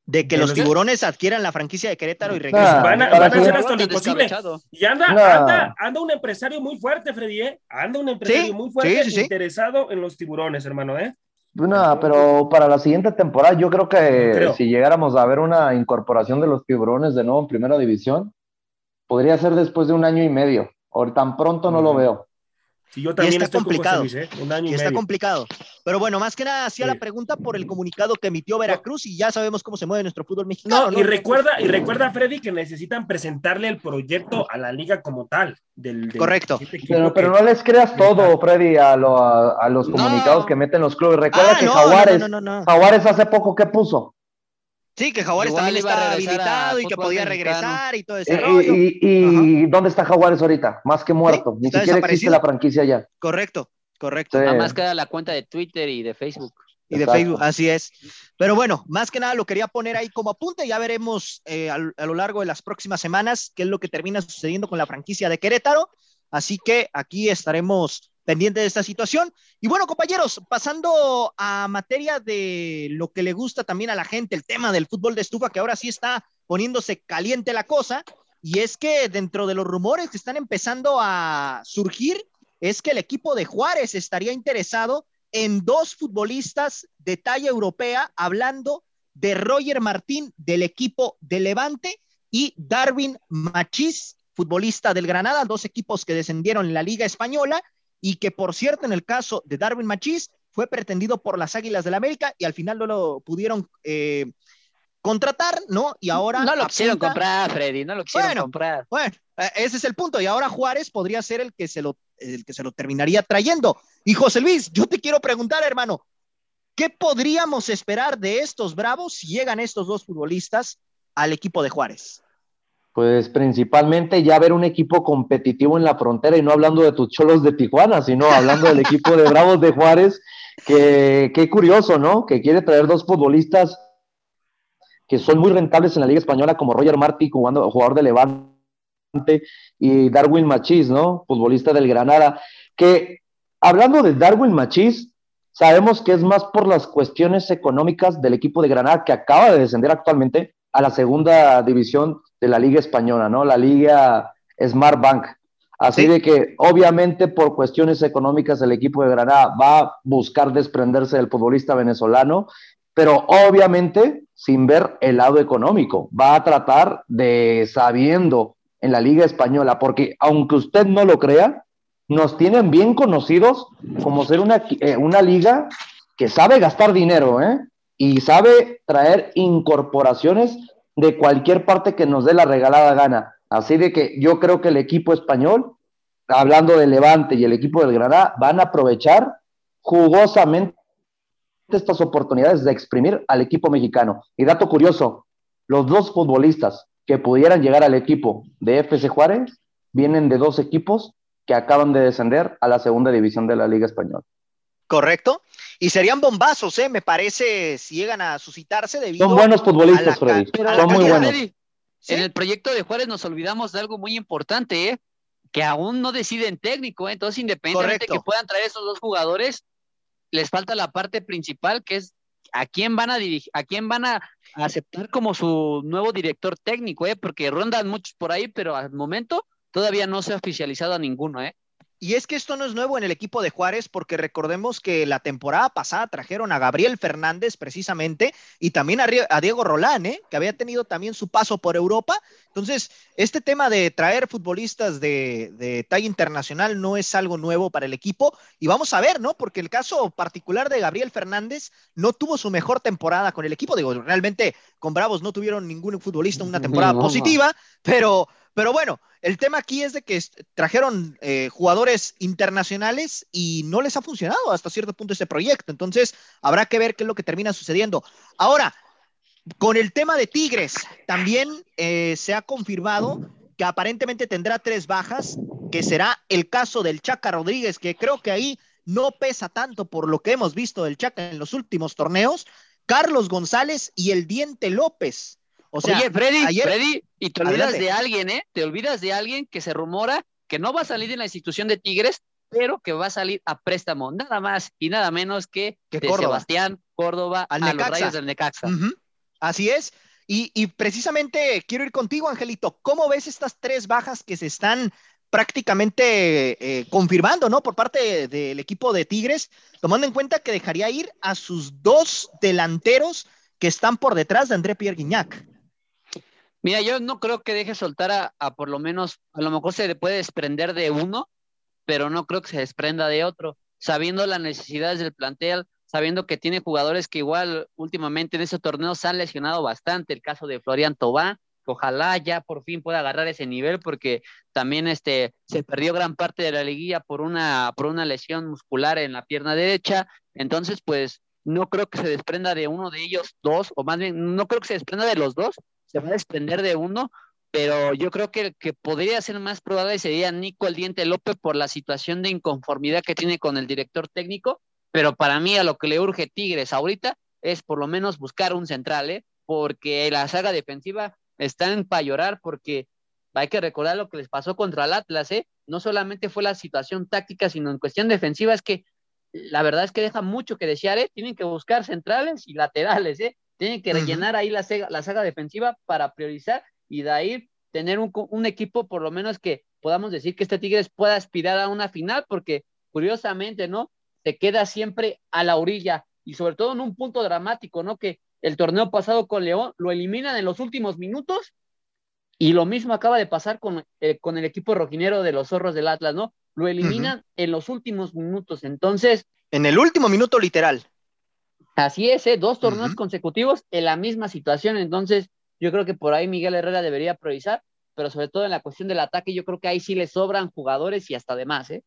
De que los tiburones adquieran la franquicia de Querétaro y regresen. van, a, hacer hasta lo imposible. Y anda, anda, anda un empresario muy fuerte, Freddy, ¿eh? Anda un empresario muy fuerte interesado en los tiburones, hermano, ¿eh? No, pero para la siguiente temporada yo creo que si llegáramos a ver una incorporación de los tiburones de nuevo en primera división, podría ser después de un año y medio. O tan pronto no lo veo. Sí, yo también está complicado. ¿eh? un año y, está complicado. Pero bueno, más que nada hacía la pregunta por el comunicado que emitió Veracruz y ya sabemos cómo se mueve nuestro fútbol mexicano. No, y recuerda, y recuerda, Freddy, que necesitan presentarle el proyecto a la liga como tal. Del, Correcto. Pero, pero, no les creas todo, Freddy, a, a, los comunicados que meten los clubes. Recuerda ah, que Jaguares, Jaguares hace poco, ¿qué puso? Sí, que Jaguares también estaba habilitado y que podía regresar y todo ese eh, ¿Y, dónde está Jaguares ahorita? Más que muerto. Ni siquiera existe la franquicia ya. Correcto. Correcto. Nada más queda la cuenta de Twitter y de Facebook. Y de Facebook, así es. Pero bueno, más que nada lo quería poner ahí como apunte. Ya veremos eh, a, lo largo de las próximas semanas qué es lo que termina sucediendo con la franquicia de Querétaro. Así que aquí estaremos pendientes de esta situación. Y bueno, compañeros, pasando a materia de lo que le gusta también a la gente, el tema del fútbol de estufa, que ahora sí está poniéndose caliente la cosa. Y es que dentro de los rumores que están empezando a surgir, es que el equipo de Juárez estaría interesado en dos futbolistas de talla europea, hablando de Roger Martín del equipo de Levante y Darwin Machís, futbolista del Granada, dos equipos que descendieron en la Liga Española y que, por cierto, en el caso de Darwin Machís, fue pretendido por las Águilas del la América y al final no lo pudieron eh, contratar, ¿no? Y ahora. No lo quisieron comprar, Freddy, no lo quisieron comprar. Bueno, eh, ese es el punto. Y ahora Juárez podría ser el que se lo, el que se lo terminaría trayendo. Y José Luis, yo te quiero preguntar, hermano, ¿qué podríamos esperar de estos Bravos si llegan estos dos futbolistas al equipo de Juárez? Pues principalmente ya ver un equipo competitivo en la frontera y no hablando de tus cholos de Tijuana, sino hablando del equipo de Bravos de Juárez, que qué curioso, ¿no? Que quiere traer dos futbolistas que son muy rentables en la Liga Española, como Roger Martí, jugador de Levante, y Darwin Machís, ¿no? Futbolista del Granada. Que hablando de Darwin Machís, sabemos que es más por las cuestiones económicas del equipo de Granada que acaba de descender actualmente a la segunda división de la Liga Española, ¿no? La Liga Smart Bank. Así de que obviamente por cuestiones económicas el equipo de Granada va a buscar desprenderse del futbolista venezolano pero obviamente sin ver el lado económico. Va a tratar de sabiendo en la Liga Española, porque aunque usted no lo crea, nos tienen bien conocidos como ser una, eh, una liga que sabe gastar dinero, ¿eh? Y sabe traer incorporaciones de cualquier parte que nos dé la regalada gana. Así de que yo creo que el equipo español, hablando de Levante y el equipo del Granada, van a aprovechar jugosamente estas oportunidades de exprimir al equipo mexicano. Y dato curioso, los dos futbolistas que pudieran llegar al equipo de FC Juárez vienen de dos equipos que acaban de descender a la segunda división de la Liga Española. Correcto. Y serían bombazos, ¿eh? me parece, si llegan a suscitarse debido Son buenos futbolistas, Freddy. Son muy buenos. En el proyecto de Juárez nos olvidamos de algo muy importante, ¿eh? que aún no deciden técnico, ¿eh? entonces independientemente de que puedan traer esos dos jugadores, les falta la parte principal que es a quién van a dirigir, a quién van a aceptar como su nuevo director técnico, ¿eh? porque rondan muchos por ahí, pero al momento todavía no se ha oficializado a ninguno, ¿eh? Y es que esto no es nuevo en el equipo de Juárez, porque recordemos que la temporada pasada trajeron a Gabriel Fernández precisamente y también a, Diego Rolán, ¿eh? que había tenido también su paso por Europa. Entonces, este tema de traer futbolistas de, de talla internacional no es algo nuevo para el equipo. Y vamos a ver, ¿no? Porque el caso particular de Gabriel Fernández no tuvo su mejor temporada con el equipo. Digo, realmente con Bravos no tuvieron ningún futbolista una temporada positiva, pero pero bueno, el tema aquí es de que trajeron eh, jugadores internacionales y no les ha funcionado hasta cierto punto este proyecto. Entonces, habrá que ver qué es lo que termina sucediendo. Ahora, con el tema de Tigres, también eh, se ha confirmado que aparentemente tendrá tres bajas, que será el caso del Chaca Rodríguez, que creo que ahí no pesa tanto por lo que hemos visto del Chaca en los últimos torneos, Carlos González y el Diente López. O sea, Oye, Freddy, Freddy, y te olvidas de alguien, ¿eh? Te olvidas de alguien que se rumora que no va a salir en la institución de Tigres, pero que va a salir a préstamo, nada más y nada menos que, de Sebastián Córdoba Al a los Rayos del Necaxa. Así es. Y, precisamente quiero ir contigo, Angelito. ¿Cómo ves estas tres bajas que se están prácticamente eh, confirmando, ¿no? Por parte del equipo de Tigres, tomando en cuenta que dejaría ir a sus dos delanteros que están por detrás de André Pierre Guignac. Mira, yo no creo que deje soltar a, por lo menos, a lo mejor se puede desprender de uno, pero no creo que se desprenda de otro. sabiendo las necesidades del plantel, sabiendo que tiene jugadores que igual últimamente en ese torneo se han lesionado bastante, el caso de Florian Tobá, ojalá ya por fin pueda agarrar ese nivel porque también este se perdió gran parte de la liguilla por una por una lesión muscular en la pierna derecha, entonces pues no creo que se desprenda de uno de ellos dos o más bien no creo que se desprenda de los dos, se va a desprender de uno, pero yo creo que que podría ser más probable sería Nico el Diente López por la situación de inconformidad que tiene con el director técnico, pero para mí a lo que le urge Tigres ahorita es por lo menos buscar un central, ¿eh? porque la saga defensiva están para llorar porque hay que recordar lo que les pasó contra el Atlas, ¿eh? No solamente fue la situación táctica, sino en cuestión defensiva, es que la verdad es que deja mucho que desear, ¿eh? Tienen que buscar centrales y laterales, ¿eh? Tienen que rellenar ahí la, la saga defensiva para priorizar y de ahí tener un, un, equipo por lo menos que podamos decir que este Tigres pueda aspirar a una final, porque curiosamente, ¿no? Se queda siempre a la orilla y sobre todo en un punto dramático, ¿no? Que el torneo pasado con León, lo eliminan en los últimos minutos y lo mismo acaba de pasar con, eh, con el equipo rojinero de los zorros del Atlas, ¿no? Lo eliminan en los últimos minutos, entonces... En el último minuto literal. Así es, ¿eh? dos torneos consecutivos en la misma situación, entonces yo creo que por ahí Miguel Herrera debería priorizar, pero sobre todo en la cuestión del ataque, yo creo que ahí sí le sobran jugadores y hasta demás, ¿eh?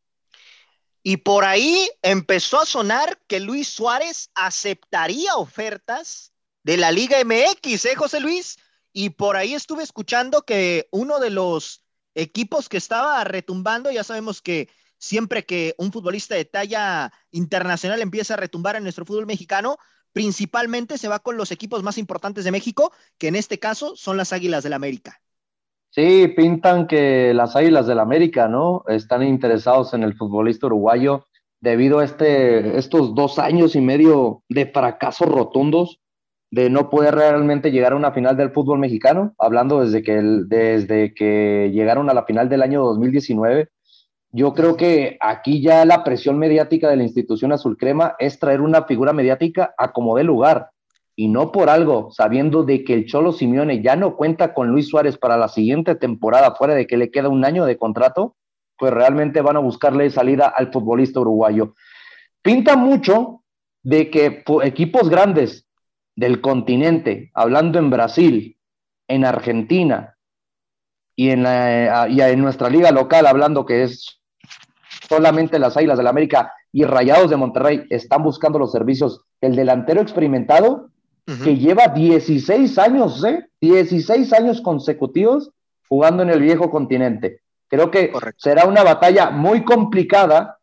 Y por ahí empezó a sonar que Luis Suárez aceptaría ofertas de la Liga MX, ¿eh, José Luis? Y por ahí estuve escuchando que uno de los equipos que estaba retumbando, ya sabemos que siempre que un futbolista de talla internacional empieza a retumbar en nuestro fútbol mexicano, principalmente se va con los equipos más importantes de México, que en este caso son las Águilas del la América. Sí, pintan que las Águilas del la América, ¿no? Están interesados en el futbolista uruguayo debido a este, estos dos años y medio de fracasos rotundos de no poder realmente llegar a una final del fútbol mexicano, hablando desde que, desde que llegaron a la final del año 2019. Yo creo que aquí ya la presión mediática de la institución azul crema es traer una figura mediática a como de lugar y no por algo, sabiendo de que el Cholo Simeone ya no cuenta con Luis Suárez para la siguiente temporada, fuera de que le queda un año de contrato, pues realmente van a buscarle salida al futbolista uruguayo. Pinta mucho de que equipos grandes del continente, hablando en Brasil, en Argentina y en, la, y en nuestra liga local, hablando que es solamente las Águilas del la América y Rayados de Monterrey, están buscando los servicios. El delantero experimentado que lleva 16 años, ¿eh? 16 años consecutivos jugando en el viejo continente. Creo que será una batalla muy complicada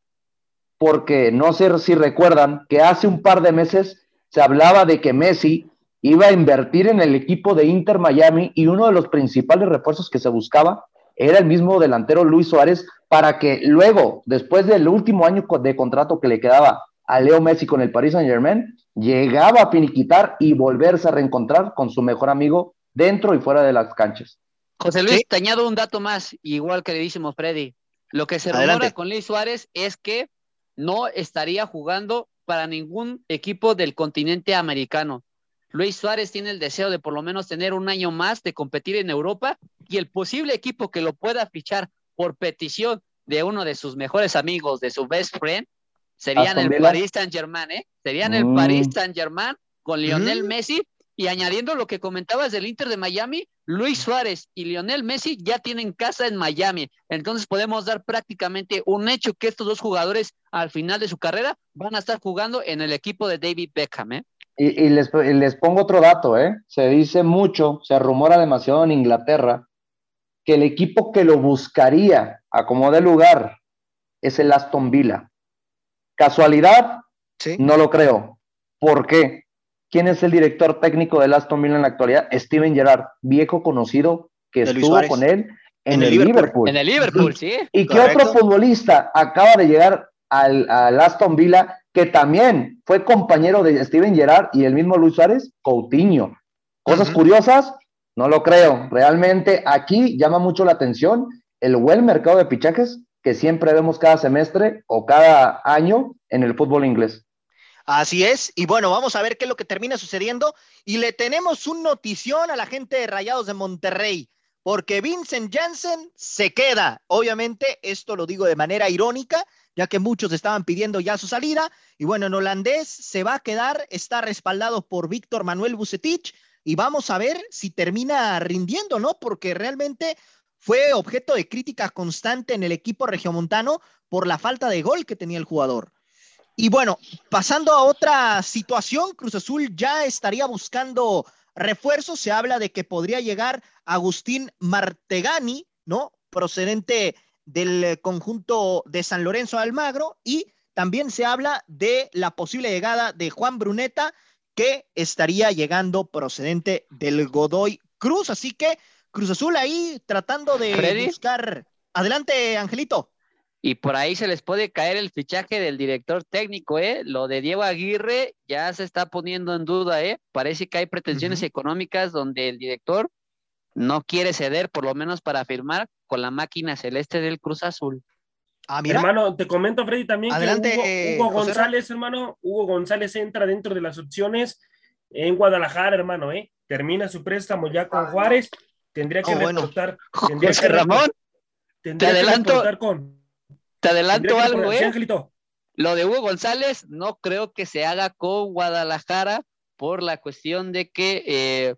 porque no sé si recuerdan que hace un par de meses se hablaba de que Messi iba a invertir en el equipo de Inter Miami y uno de los principales refuerzos que se buscaba era el mismo delantero Luis Suárez para que luego, después del último año de contrato que le quedaba a Leo Messi con el Paris Saint Germain, llegaba a finiquitar y volverse a reencontrar con su mejor amigo dentro y fuera de las canchas. José Luis, te añado un dato más, igual que le decimos Freddy. Lo que se rumora con Luis Suárez es que no estaría jugando para ningún equipo del continente americano. Luis Suárez tiene el deseo de por lo menos tener un año más de competir en Europa y el posible equipo que lo pueda fichar por petición de uno de sus mejores amigos, de su best friend, serían el Paris Saint Germain, ¿eh? Serían el mm. Paris Saint Germain con Lionel mm. Messi y añadiendo lo que comentabas del Inter de Miami, Luis Suárez y Lionel Messi ya tienen casa en Miami. Entonces podemos dar prácticamente un hecho que estos dos jugadores al final de su carrera van a estar jugando en el equipo de David Beckham. ¿eh? Y, les, les, pongo otro dato, ¿eh? se dice mucho, se rumora demasiado en Inglaterra, que el equipo que lo buscaría a como de lugar es el Aston Villa. ¿Casualidad? Sí. No lo creo. ¿Por qué? ¿Quién es el director técnico del Aston Villa en la actualidad? Steven Gerrard, viejo conocido que estuvo con él en, el, Liverpool. En el Liverpool, sí. ¿Y qué otro futbolista acaba de llegar al, Aston Villa que también fue compañero de Steven Gerrard y el mismo Luis Suárez? Coutinho. Cosas curiosas, no lo creo. Realmente aquí llama mucho la atención el buen mercado de pichajes que siempre vemos cada semestre o cada año en el fútbol inglés. Así es, y bueno, vamos a ver qué es lo que termina sucediendo. Y le tenemos un notición a la gente de Rayados de Monterrey, porque Vincent Janssen se queda. Obviamente, esto lo digo de manera irónica, ya que muchos estaban pidiendo ya su salida. Y bueno, en holandés se va a quedar, está respaldado por Víctor Manuel Bucetich y vamos a ver si termina rindiendo, ¿no? Porque realmente fue objeto de crítica constante en el equipo regiomontano por la falta de gol que tenía el jugador. Y bueno, pasando a otra situación, Cruz Azul ya estaría buscando refuerzos. Se habla de que podría llegar Agustín Martegani, ¿no? Procedente del conjunto de San Lorenzo Almagro. Y también se habla de la posible llegada de Juan Bruneta, que estaría llegando procedente del Godoy Cruz. Así que Cruz Azul ahí tratando de buscar. Adelante, Angelito. Y por ahí se les puede caer el fichaje del director técnico, ¿eh? Lo de Diego Aguirre ya se está poniendo en duda, ¿eh? Parece que hay pretensiones económicas donde el director no quiere ceder, por lo menos para firmar con la máquina celeste del Cruz Azul. Ah, mira. Hermano, te comento, Freddy, también que Hugo, González, hermano, Hugo González entra dentro de las opciones en Guadalajara, hermano, ¿eh? Termina su préstamo ya con Juárez. Tendría que oh, reportar. Tendría que Ramón, te adelanto, con te adelanto algo, ¿eh? Lo de Hugo González no creo que se haga con Guadalajara por la cuestión de que eh,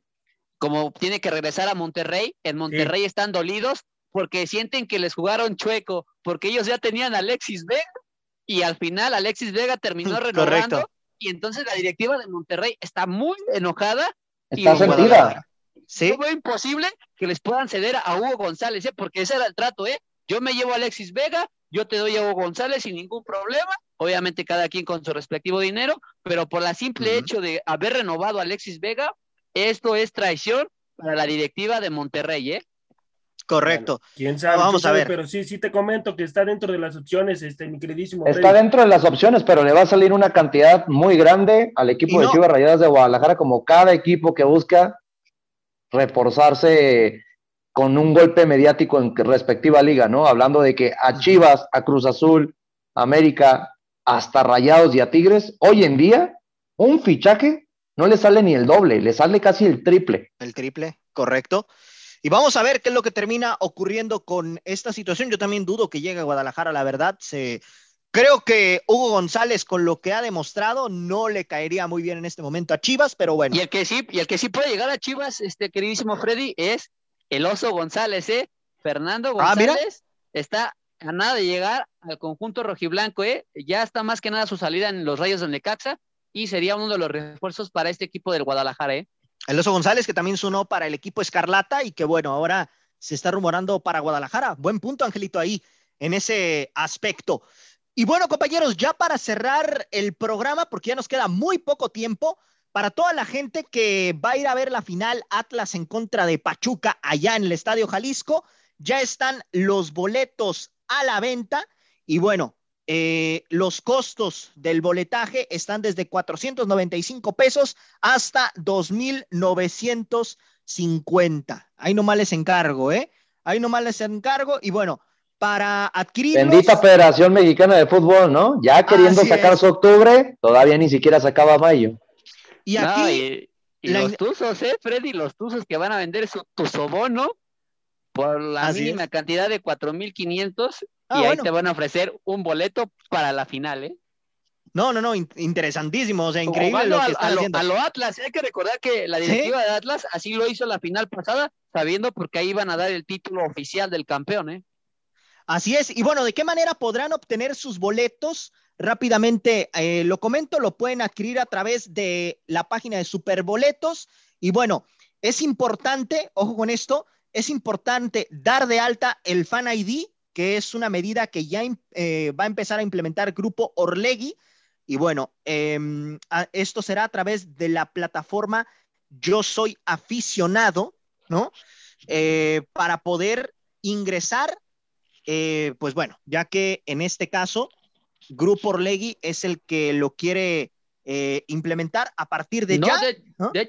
como tiene que regresar a Monterrey, en Monterrey están dolidos porque sienten que les jugaron chueco, porque ellos ya tenían a Alexis Vega y al final Alexis Vega terminó renovando y entonces la directiva de Monterrey está muy enojada. Está sentida. Sí. Fue imposible que les puedan ceder a Hugo González, ¿eh? porque ese era el trato, ¿eh? Yo me llevo a Alexis Vega, yo te doy a Hugo González sin ningún problema, obviamente cada quien con su respectivo dinero, pero por la simple hecho de haber renovado a Alexis Vega, esto es traición para la directiva de Monterrey, ¿eh? Correcto. quién sabe, vamos a ver. Pero sí, sí te comento que está dentro de las opciones, este, mi queridísimo. Está dentro de las opciones, pero le va a salir una cantidad muy grande al equipo de Chivas Rayadas de Guadalajara, como cada equipo que busca reforzarse con un golpe mediático en respectiva liga, ¿no? Hablando de que a Chivas, a Cruz Azul, América, hasta Rayados y a Tigres, hoy en día, un fichaje no le sale ni el doble, le sale casi el triple. El triple, correcto. Y vamos a ver qué es lo que termina ocurriendo con esta situación. Yo también dudo que llegue a Guadalajara, la verdad. Se... Creo que Hugo González, con lo que ha demostrado, no le caería muy bien en este momento a Chivas, pero bueno. Y el que sí, y el que sí puede llegar a Chivas, este queridísimo Freddy, es el oso González, ¿eh? Fernando ah, González está a nada de llegar al conjunto rojiblanco, ¿eh? Ya está más que nada su salida en los rayos del Necaxa y sería uno de los refuerzos para este equipo del Guadalajara, ¿eh? El oso González, que también sonó para el equipo Escarlata y que bueno, ahora se está rumorando para Guadalajara. Buen punto, Angelito, ahí en ese aspecto. Y bueno, compañeros, ya para cerrar el programa, porque ya nos queda muy poco tiempo, para toda la gente que va a ir a ver la final Atlas en contra de Pachuca allá en el Estadio Jalisco, ya están los boletos a la venta y bueno, eh, los costos del boletaje están desde 495 pesos hasta 2,950. Ahí nomás les encargo, ¿eh? Ahí nomás les encargo y bueno, para adquirir. Bendita Federación Mexicana de Fútbol, ¿no? Ya queriendo sacar su octubre, todavía ni siquiera sacaba mayo. Y aquí. los tuzos, ¿eh, Freddy? Los tuzos que van a vender su tuzobono por la mínima cantidad de 4,500 ah, y ahí te van a ofrecer un boleto para la final, ¿eh? No, no, no, interesantísimo, o sea, increíble lo que está haciendo. A lo Atlas, hay que recordar que la directiva de Atlas así lo hizo la final pasada, sabiendo porque ahí iban a dar el título oficial del campeón, ¿eh? Así es, y bueno, ¿de qué manera podrán obtener sus boletos? Rápidamente eh, lo comento, lo pueden adquirir a través de la página de Superboletos. Y bueno, es importante, ojo con esto, es importante dar de alta el Fan ID, que es una medida que ya eh, va a empezar a implementar Grupo Orlegui. Y bueno, em, esto será a través de la plataforma Yo Soy Aficionado, ¿no? Eh, para poder ingresar, pues bueno, ya que en este caso Grupo Orlegui es el que lo quiere eh, implementar a partir de ya.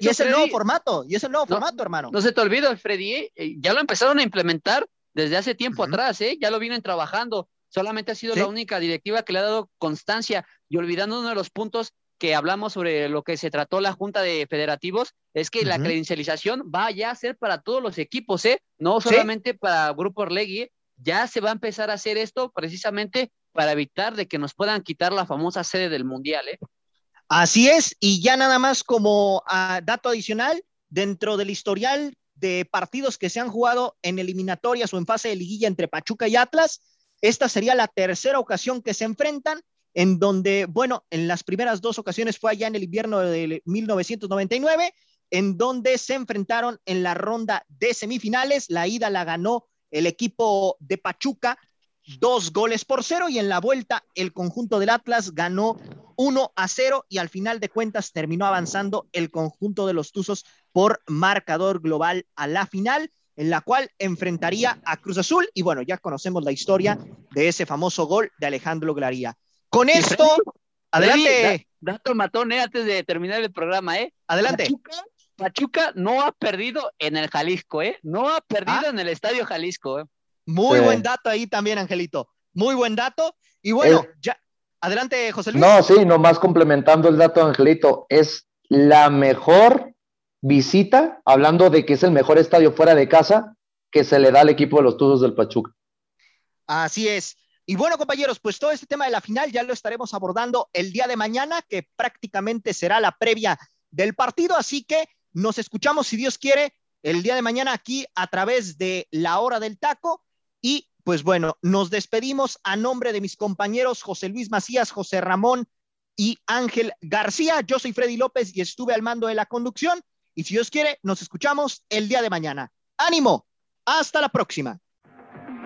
y es el nuevo formato, y es el nuevo formato, hermano. No se te olvide, Freddy, eh, eh, ya lo empezaron a implementar desde hace tiempo atrás, ¿eh? ya lo vienen trabajando. Solamente ha sido la única directiva que le ha dado constancia y olvidando uno de los puntos que hablamos sobre lo que se trató la Junta de Federativos, es que la credencialización va ya a ser para todos los equipos, ¿eh? No solamente para Grupo Orlegui, ya se va a empezar a hacer esto precisamente para evitar de que nos puedan quitar la famosa sede del Mundial, ¿eh? Así es, y ya nada más como ah, dato adicional, dentro del historial de partidos que se han jugado en eliminatorias o en fase de liguilla entre Pachuca y Atlas, esta sería la tercera ocasión que se enfrentan, en donde, bueno, en las primeras dos ocasiones fue allá en el invierno de 1999, en donde se enfrentaron en la ronda de semifinales. La ida la ganó el equipo de Pachuca dos goles por cero y en la vuelta el conjunto del Atlas ganó uno a cero y al final de cuentas terminó avanzando el conjunto de los Tuzos por marcador global a la final en la cual enfrentaría a Cruz Azul y bueno, ya conocemos la historia de ese famoso gol de Alejandro Glaría. Con esto, adelante. dato matón, eh, antes de terminar el programa, ¿eh? Adelante. Pachuca, no ha perdido en el Jalisco, ¿eh? No ha perdido ah. en el Estadio Jalisco, ¿eh? Muy buen dato ahí también, Angelito. Muy buen dato. Y bueno, ya. Adelante, José Luis. No, sí, nomás complementando el dato, Angelito. Es la mejor visita, hablando de que es el mejor estadio fuera de casa, que se le da al equipo de los Tuzos del Pachuca. Así es. Y bueno, compañeros, pues todo este tema de la final ya lo estaremos abordando el día de mañana, que prácticamente será la previa del partido. Así que nos escuchamos, si Dios quiere, el día de mañana aquí a través de la hora del taco. Y pues bueno, nos despedimos a nombre de mis compañeros José Luis Macías, José Ramón y Ángel García. Yo soy Freddy López y estuve al mando de la conducción. Y si Dios quiere, nos escuchamos el día de mañana. Ánimo, hasta la próxima.